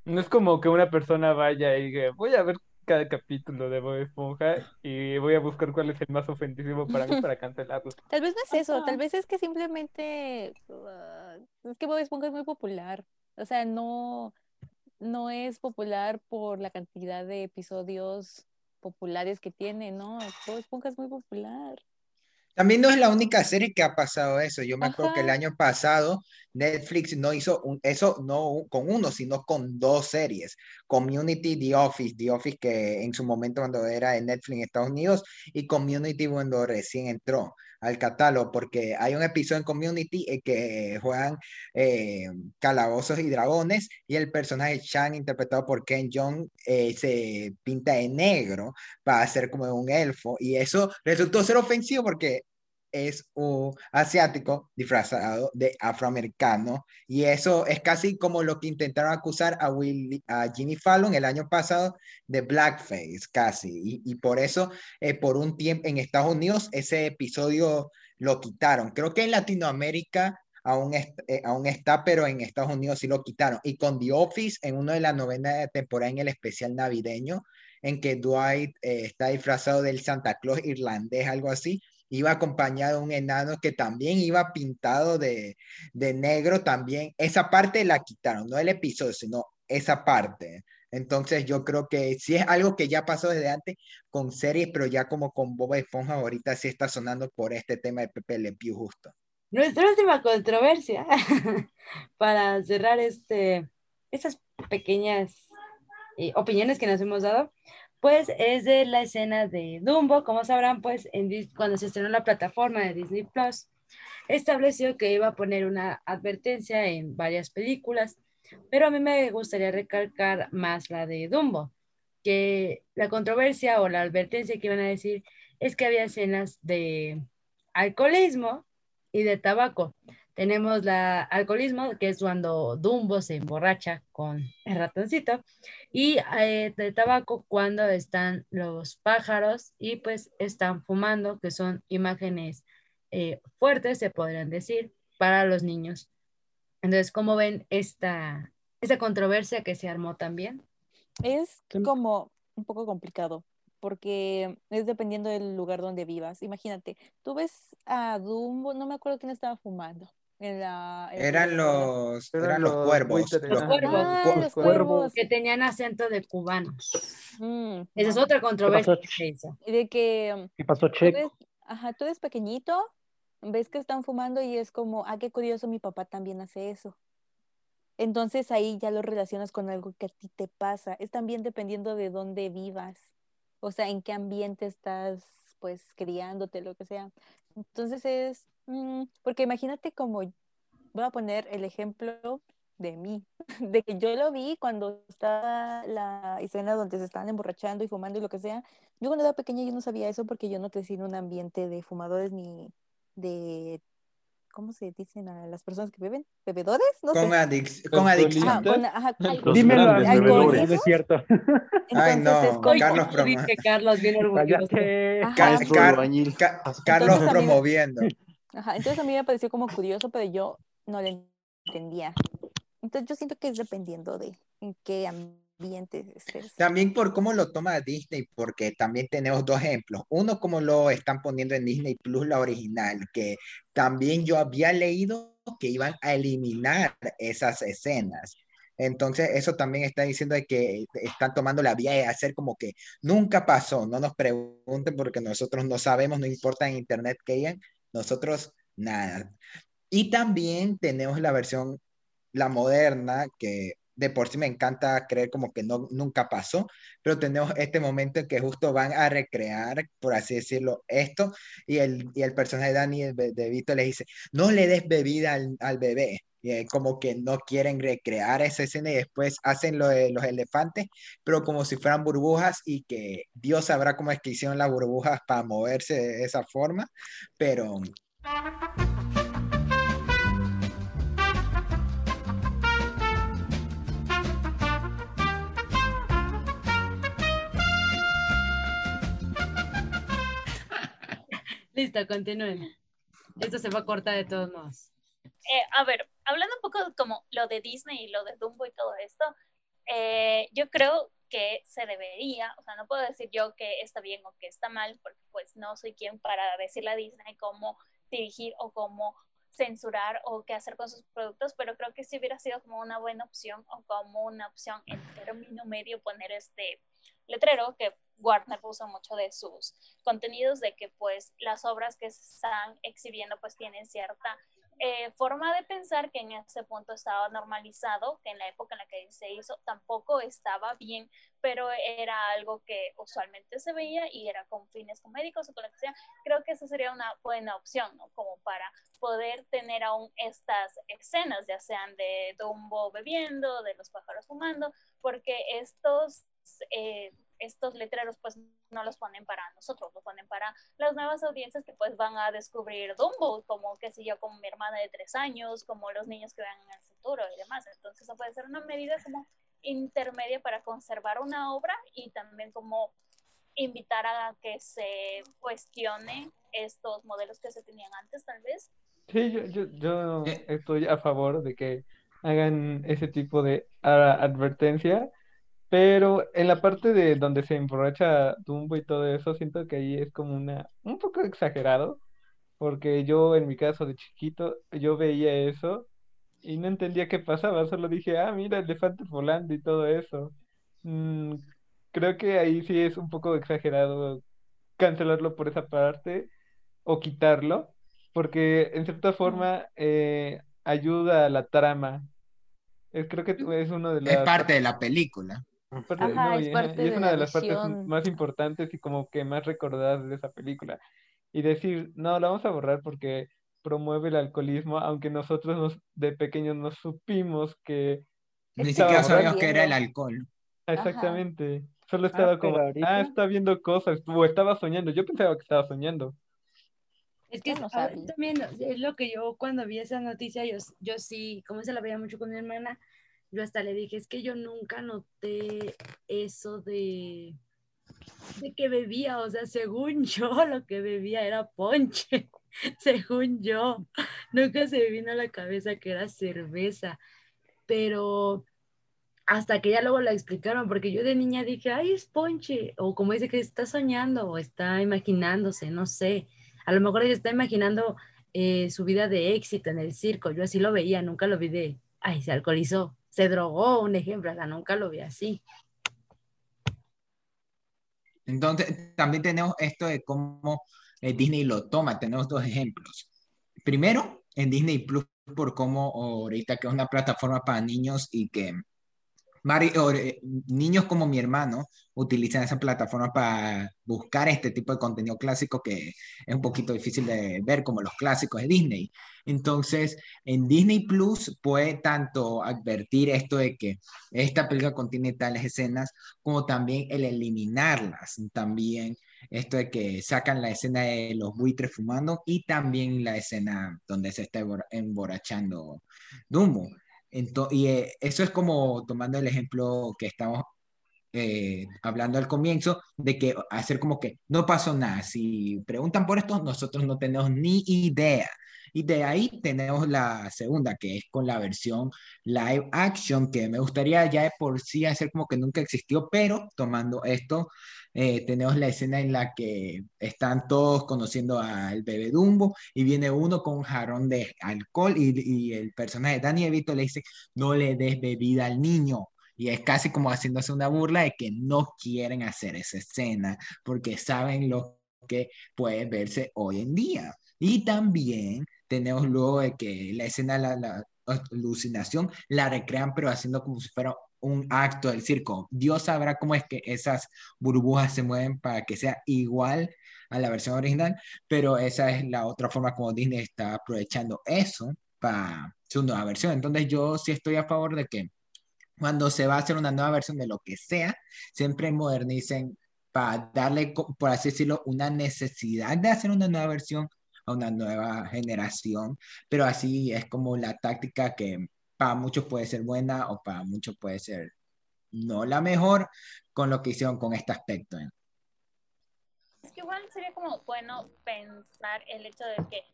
No es como que una persona vaya y diga, voy a ver cada capítulo de Bob Esponja y voy a buscar cuál es el más ofensivo para mí *laughs* para cancelarlo. Tal vez no es eso, Ajá. tal vez es que simplemente ah, es que Bob Esponja es muy popular. O sea, no, no es popular por la cantidad de episodios populares que tiene, ¿no? Bob Esponja es muy popular. También no es la única serie que ha pasado eso. Yo me acuerdo que el año pasado Netflix no hizo un- eso no con uno, sino con dos series. Community, The Office, The Office que en su momento cuando era de Netflix en Estados Unidos y Community cuando recién entró al catálogo, porque hay un episodio en Community en que juegan eh, calabozos y dragones y el personaje Chan interpretado por Ken Jeong eh, se pinta de negro para ser como un elfo y eso resultó ser ofensivo porque es un asiático disfrazado de afroamericano y eso es casi como lo que intentaron acusar a, Will, a Jimmy Fallon el año pasado de blackface casi. Y, y por eso eh, por un tiempo en Estados Unidos ese episodio lo quitaron. Creo que en Latinoamérica aún, eh, aún está pero en Estados Unidos sí lo quitaron. Y con The Office en una de las novena temporada en el especial navideño en que Dwight eh, está disfrazado del Santa Claus irlandés, algo así, iba acompañado de un enano que también iba pintado de, de negro también. Esa parte la quitaron, no el episodio, sino esa parte. Entonces yo creo que sí es algo que ya pasó desde antes con series, pero ya como con Bob Esponja ahorita sí está sonando por este tema de Pepe Le Pew justo. Nuestra última controversia *laughs* para cerrar este, estas pequeñas eh, opiniones que nos hemos dado, pues es de la escena de Dumbo. Como sabrán, pues en cuando se estrenó la plataforma de Disney Plus, estableció que iba a poner una advertencia en varias películas, pero a mí me gustaría recalcar más la de Dumbo, que la controversia o la advertencia que iban a decir es que había escenas de alcoholismo y de tabaco. Tenemos la alcoholismo, que es cuando Dumbo se emborracha con el ratoncito, y eh, de tabaco cuando están los pájaros y pues están fumando, que son imágenes eh, fuertes, se podrían decir, para los niños. Entonces, ¿cómo ven esta, esta controversia que se armó también? Es Sí. como un poco complicado, porque es dependiendo del lugar donde vivas. Imagínate, tú ves a Dumbo, no me acuerdo quién estaba fumando. En la, en la Eran los, Eran eran los los cuervos. buitres, los cuervos. Ah, cu- los cuervos. Que tenían acento de cubanos. Mm, Esa es otra controversia pasó? que hizo. Y de que um, ¿Qué pasó, tú Checo? eres, ajá, tú eres pequeñito, ves que están fumando y es como, ah, qué curioso, mi papá también hace eso. Entonces ahí ya lo relacionas con algo que a ti te pasa. Es también dependiendo de dónde vivas, o sea, en qué ambiente estás, pues, criándote, lo que sea. Entonces es, mm, porque imagínate como, voy a poner el ejemplo de mí, *laughs* de que yo lo vi cuando estaba la escena donde se estaban emborrachando y fumando y lo que sea. Yo cuando era pequeña yo no sabía eso porque yo no crecí en un ambiente de fumadores ni de, ¿cómo se dicen a las personas que beben? ¿Bebedores? No Con, sé. adic- con adicción. Ajá, con, ajá, Dímelo bebedores. es cierto. *laughs* Ay, entonces no, es Carlos promo- Carlos, bien orgulloso. Ajá. Car- Car- Carlos promoviendo. Ajá, entonces a mí me pareció como curioso, pero yo no lo entendía. Entonces yo siento que es dependiendo de en qué ambiente estés. También por cómo lo toma Disney, porque también tenemos dos ejemplos. Uno, como lo están poniendo en Disney Plus, la original, que también yo había leído que iban a eliminar esas escenas. Entonces, eso también está diciendo de que están tomando la vía de hacer como que nunca pasó. No nos pregunten porque nosotros no sabemos, no importa en internet que hayan, nosotros nada. Y también tenemos la versión, la moderna, que de por sí me encanta creer como que no, nunca pasó, pero tenemos este momento en que justo van a recrear, por así decirlo, esto, y el, y el personaje de Danny de, de Vito le dice, no le des bebida al, al bebé, eh, como que no quieren recrear esa escena y después hacen lo de los elefantes, pero como si fueran burbujas y que Dios sabrá cómo es que hicieron las burbujas para moverse de esa forma, pero *laughs* Listo, continúen. Esto se va a cortar de todos modos. Eh, a ver, hablando un poco como lo de Disney y lo de Dumbo y todo esto, eh, yo creo que se debería, o sea, no puedo decir yo que está bien o que está mal, porque pues no soy quien para decirle a Disney cómo dirigir o cómo censurar o qué hacer con sus productos, pero creo que sí hubiera sido como una buena opción o como una opción en término medio poner este letrero que Warner puso mucho de sus contenidos de que pues las obras que se están exhibiendo pues tienen cierta eh, forma de pensar que en ese punto estaba normalizado, que en la época en la que se hizo tampoco estaba bien, pero era algo que usualmente se veía y era con fines comédicos o con lo que sea. Creo que esa sería una buena opción, ¿no? Como para poder tener aún estas escenas, ya sean de Dumbo bebiendo, de los pájaros fumando, porque estos... Eh, estos letreros pues no los ponen para nosotros, los ponen para las nuevas audiencias que pues van a descubrir Dumbo, como que sé yo, como mi hermana de tres años, como los niños que vean en el futuro y demás. Entonces eso puede ser una medida como intermedia para conservar una obra y también como invitar a que se cuestione estos modelos que se tenían antes tal vez. Sí, yo, yo, yo estoy a favor de que hagan ese tipo de advertencia, pero en la parte de donde se emborracha Dumbo y todo eso, siento que ahí es como una, un poco exagerado, porque yo en mi caso de chiquito, yo veía eso y no entendía qué pasaba, solo dije, ah, mira, elefantes volando y todo eso. mm, creo que ahí sí es un poco exagerado cancelarlo por esa parte o quitarlo, porque en cierta forma eh, ayuda a la trama. Creo que es uno de Es las parte de la película. Parte- Ajá, no, es y, ajá, parte y es de una la de las partes visión. más importantes y como que más recordadas de esa película. Y decir, no, la vamos a borrar porque promueve el alcoholismo, aunque nosotros nos- de pequeños no supimos que Ni siquiera sabíamos que era el alcohol. Exactamente. Solo estaba como, pero ah, ahorita- está viendo cosas, o estaba soñando. Yo pensaba que estaba soñando. Es que no también es lo que yo cuando vi esa noticia, yo, yo sí, como se la veía mucho con mi hermana, yo hasta le dije, es que yo nunca noté eso de, de que bebía, o sea, según *laughs* yo lo que bebía era ponche, *laughs* según yo, nunca se me vino a la cabeza que era cerveza, pero hasta que ya luego la explicaron, porque yo de niña dije, ay, es ponche, o como dice que está soñando o está imaginándose, no sé, a lo mejor ella está imaginando eh, su vida de éxito en el circo, yo así lo veía, nunca lo vi de, ay, se alcoholizó, se drogó, un ejemplo, sea, nunca lo vi así. Entonces, también tenemos esto de cómo eh, Disney lo toma. Tenemos dos ejemplos. Primero, en Disney Plus, por cómo ahorita que es una plataforma para niños y que eh, niños como mi hermano utilizan esa plataforma para buscar este tipo de contenido clásico que es un poquito difícil de ver como los clásicos de Disney. Entonces, en Disney Plus puede tanto advertir esto de que esta película contiene tales escenas como también el eliminarlas. También esto de que sacan la escena de los buitres fumando y también la escena donde se está embor- emborrachando Dumbo. Ento- y eh, eso es como tomando el ejemplo que estamos eh, hablando al comienzo, de que hacer como que no pasó nada. Si preguntan por esto, nosotros no tenemos ni idea. Y de ahí tenemos la segunda, que es con la versión live action, que me gustaría ya de por sí hacer como que nunca existió, pero tomando esto, eh, tenemos la escena en la que están todos conociendo al bebé Dumbo y viene uno con un jarrón de alcohol y, y el personaje de Danny DeVito le dice, no le des bebida al niño. Y es casi como haciéndose una burla de que no quieren hacer esa escena porque saben lo que puede verse hoy en día. Y también tenemos luego de que la escena, la, la alucinación, la recrean pero haciendo como si fuera un acto del circo. Dios sabrá cómo es que esas burbujas se mueven para que sea igual a la versión original, pero esa es la otra forma como Disney está aprovechando eso para su nueva versión. Entonces yo sí estoy a favor de que cuando se va a hacer una nueva versión de lo que sea, siempre modernicen para darle, por así decirlo, una necesidad de hacer una nueva versión a una nueva generación, pero así es como la táctica que para muchos puede ser buena o para muchos puede ser no la mejor con lo que hicieron con este aspecto. ¿eh? Es que igual sería como bueno pensar el hecho de que,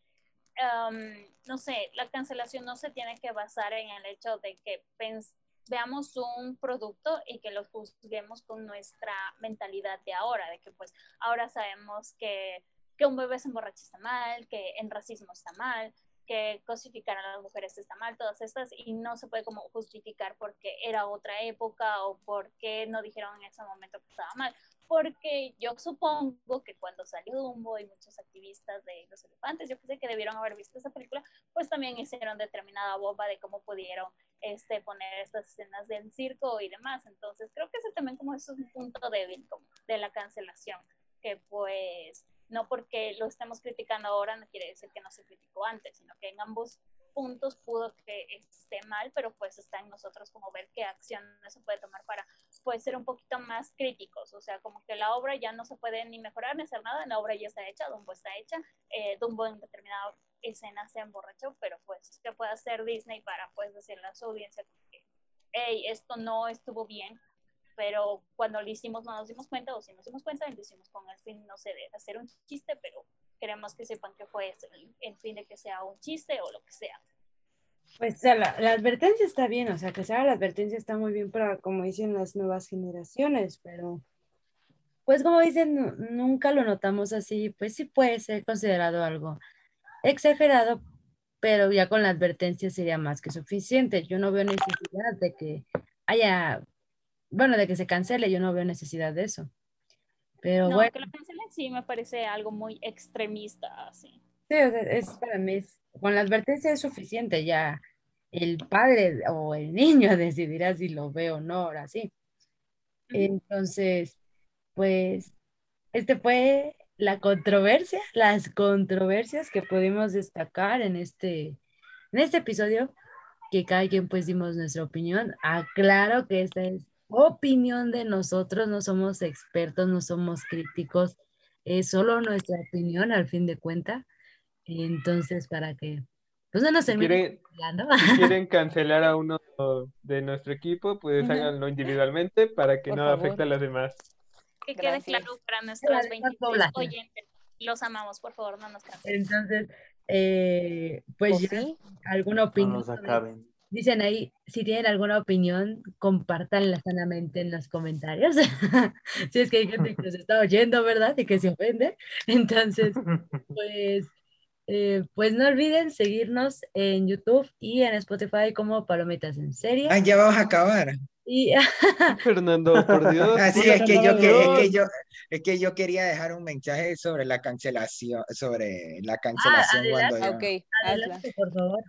um, no sé, la cancelación no se tiene que basar en el hecho de que veamos un producto y que lo juzguemos con nuestra mentalidad de ahora, de que pues ahora sabemos que, que un bebé se emborracha está mal, que en racismo está mal, que cosificar a las mujeres está mal, todas estas, y no se puede como justificar porque era otra época o porque no dijeron en ese momento que estaba mal porque yo supongo que cuando salió Dumbo y muchos activistas de los elefantes, yo pensé que debieron haber visto esa película, pues también hicieron determinada bomba de cómo pudieron este, poner estas escenas del circo y demás. Entonces creo que ese también como es un punto débil como de la cancelación, que pues no porque lo estemos criticando ahora no quiere decir que no se criticó antes, sino que en ambos puntos pudo que esté mal, pero pues está en nosotros como ver qué acción se puede tomar para pues ser un poquito más críticos, o sea, como que la obra ya no se puede ni mejorar ni hacer nada, la obra ya está hecha, Dumbo está hecha, eh, Dumbo en determinada escena se emborrachó, pero pues, ¿qué puede hacer Disney para pues decirle a su audiencia que, hey, esto no estuvo bien, pero cuando lo hicimos no nos dimos cuenta, o si nos dimos cuenta, lo hicimos con el fin, no sé, de hacer un chiste, pero queremos que sepan que fue el, el fin de que sea un chiste o lo que sea. Pues sea, la, la advertencia está bien, o sea, que se haga la advertencia está muy bien para, como dicen las nuevas generaciones, pero pues como dicen, nu- nunca lo notamos así, pues sí puede ser considerado algo exagerado, pero ya con la advertencia sería más que suficiente. Yo no veo necesidad de que haya bueno, de que se cancele, yo no veo necesidad de eso. Pero No, bueno, que lo cancelen sí me parece algo muy extremista, así. sí, o sea, es para mí, es- con la advertencia es suficiente, ya el padre o el niño *laughs* decidirá si lo ve o no, ahora sí. Entonces, pues, este fue la controversia, las controversias que pudimos destacar en este, en este episodio, que cada quien pues dimos nuestra opinión. Aclaro que esta es opinión de nosotros, no somos expertos, no somos críticos, es solo nuestra opinión al fin de cuentas. Entonces, para que pues no nos Si quieren, hablando. si *laughs* quieren cancelar a uno de nuestro equipo, pues háganlo individualmente para que Por no favor. afecte a los demás. Que quede claro para nuestros demás 23 población. oyentes. Los amamos, por favor, no nos cancelen. Entonces, eh, pues ¿O ya, sí? alguna No opinión. nos sobre- acaben. Dicen ahí, si tienen alguna opinión, compártanla sanamente en los comentarios. *laughs* Si es que hay gente que nos está oyendo, ¿verdad? Y que se ofende. *laughs* Entonces, pues, eh, pues no olviden seguirnos en YouTube y en Spotify como Palomitas en Serie. Ah, ya vamos a acabar. Y *laughs* Fernando, por *laughs* Dios. Así es que yo, que, es que yo, es que yo quería dejar un mensaje sobre la cancelación, sobre la cancelación cuando yo. Ok, hazla. adelante, por favor.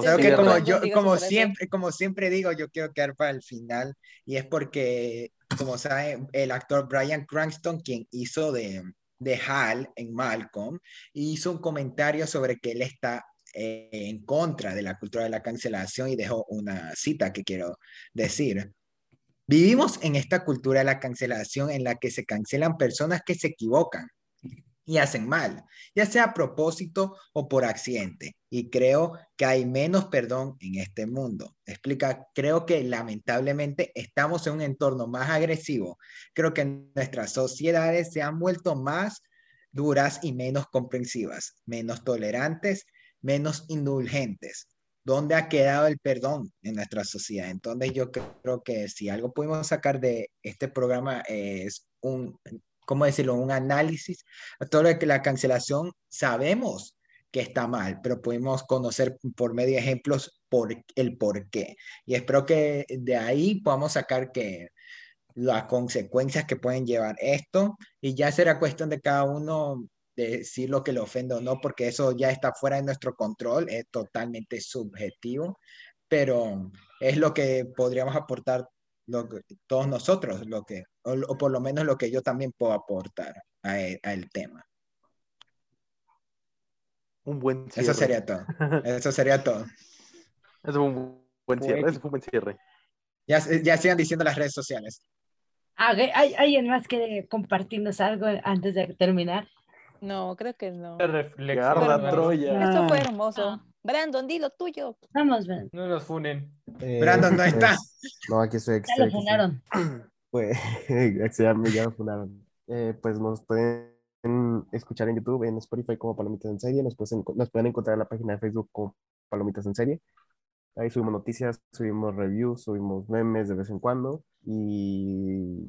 Creo que como yo, como siempre, como siempre digo, yo quiero quedar para el final y es porque, como saben, el actor Brian Cranston, quien hizo de, de Hal en Malcolm, hizo un comentario sobre que él está eh, en contra de la cultura de la cancelación y dejó una cita que quiero decir. Vivimos en esta cultura de la cancelación en la que se cancelan personas que se equivocan y hacen mal, ya sea a propósito o por accidente. Y creo que hay menos perdón en este mundo. Explica, creo que lamentablemente estamos en un entorno más agresivo. Creo que nuestras sociedades se han vuelto más duras y menos comprensivas, menos tolerantes, menos indulgentes. ¿Dónde ha quedado el perdón en nuestra sociedad? Entonces yo creo que si algo pudimos sacar de este programa es un, ¿cómo decirlo? Un análisis a todo lo que la cancelación sabemos que está mal, pero pudimos conocer por medio de ejemplos por el por qué. Y espero que de ahí podamos sacar que las consecuencias que pueden llevar esto y ya será cuestión de cada uno de decir lo que le ofende o no, porque eso ya está fuera de nuestro control, es totalmente subjetivo, pero es lo que podríamos aportar lo que- todos nosotros, lo que, o, o por lo menos lo que yo también puedo aportar a e- al tema. Un buen cierre. Eso sería todo. Eso sería todo. *laughs* Eso fue un buen cierre. Eso fue un buen cierre. Ya, ya sigan diciendo las redes sociales. Ah, ok, ¿Hay alguien más quiere compartirnos algo antes de terminar? No, creo que no. Garra. Troya. Ah. Esto fue hermoso. Ah. Brandon, di lo tuyo. Vamos, ven. No nos funen. Eh, Brandon no está. pues, no, aquí estoy. aquí Ya lo funaron. Pues, *laughs* ya me, ya me funaron. Eh, pues nos pueden escuchar en YouTube, en Spotify como Palomitas en Serie. Nos pueden, nos pueden encontrar en la página de Facebook como Palomitas en Serie. Ahí subimos noticias, subimos reviews, subimos memes de vez en cuando. Y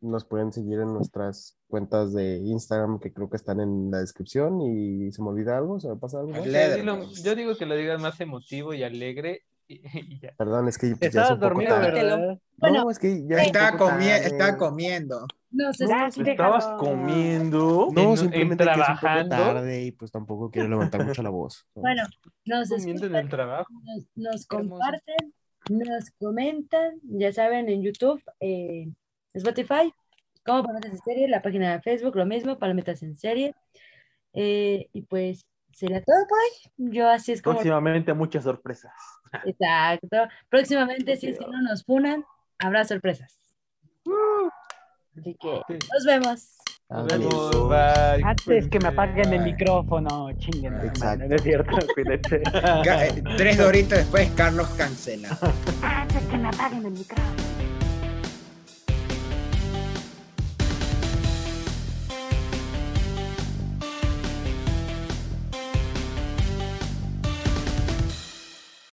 nos pueden seguir en nuestras cuentas de Instagram que creo que están en la descripción. Y se me olvida algo, se me pasa algo. más? Yo digo que lo digas más emotivo y alegre. *laughs* Perdón, es que ya es Estabas un poco dormido, tarde. ¿verdad? Bueno, No, es que ya es un Estaba, poco comi- tarde. estaba comiendo. Nos ¿Estabas comiendo? No, en- simplemente en que es un poco tarde y pues tampoco quiero levantar mucho la voz. Bueno, nos Comiendo en escuchan, el trabajo. nos, comparten, nos comentan, ya saben, en YouTube, eh, Spotify, como Palomitas en Serie, la página de Facebook, lo mismo, Palomitas en Serie. Eh, y pues sería todo por hoy. Yo así es como... Próximamente muchas sorpresas. Exacto. Próximamente, si es que no nos funan, habrá sorpresas. *laughs* Así que Sí. nos vemos. Nos vemos. Bye. Antes que me apaguen el Bye. micrófono, chinguen. Exacto. No es cierto, *laughs* cuídense. Eh, Tres doritos después, Carlos cancela. Antes que me apaguen el micrófono.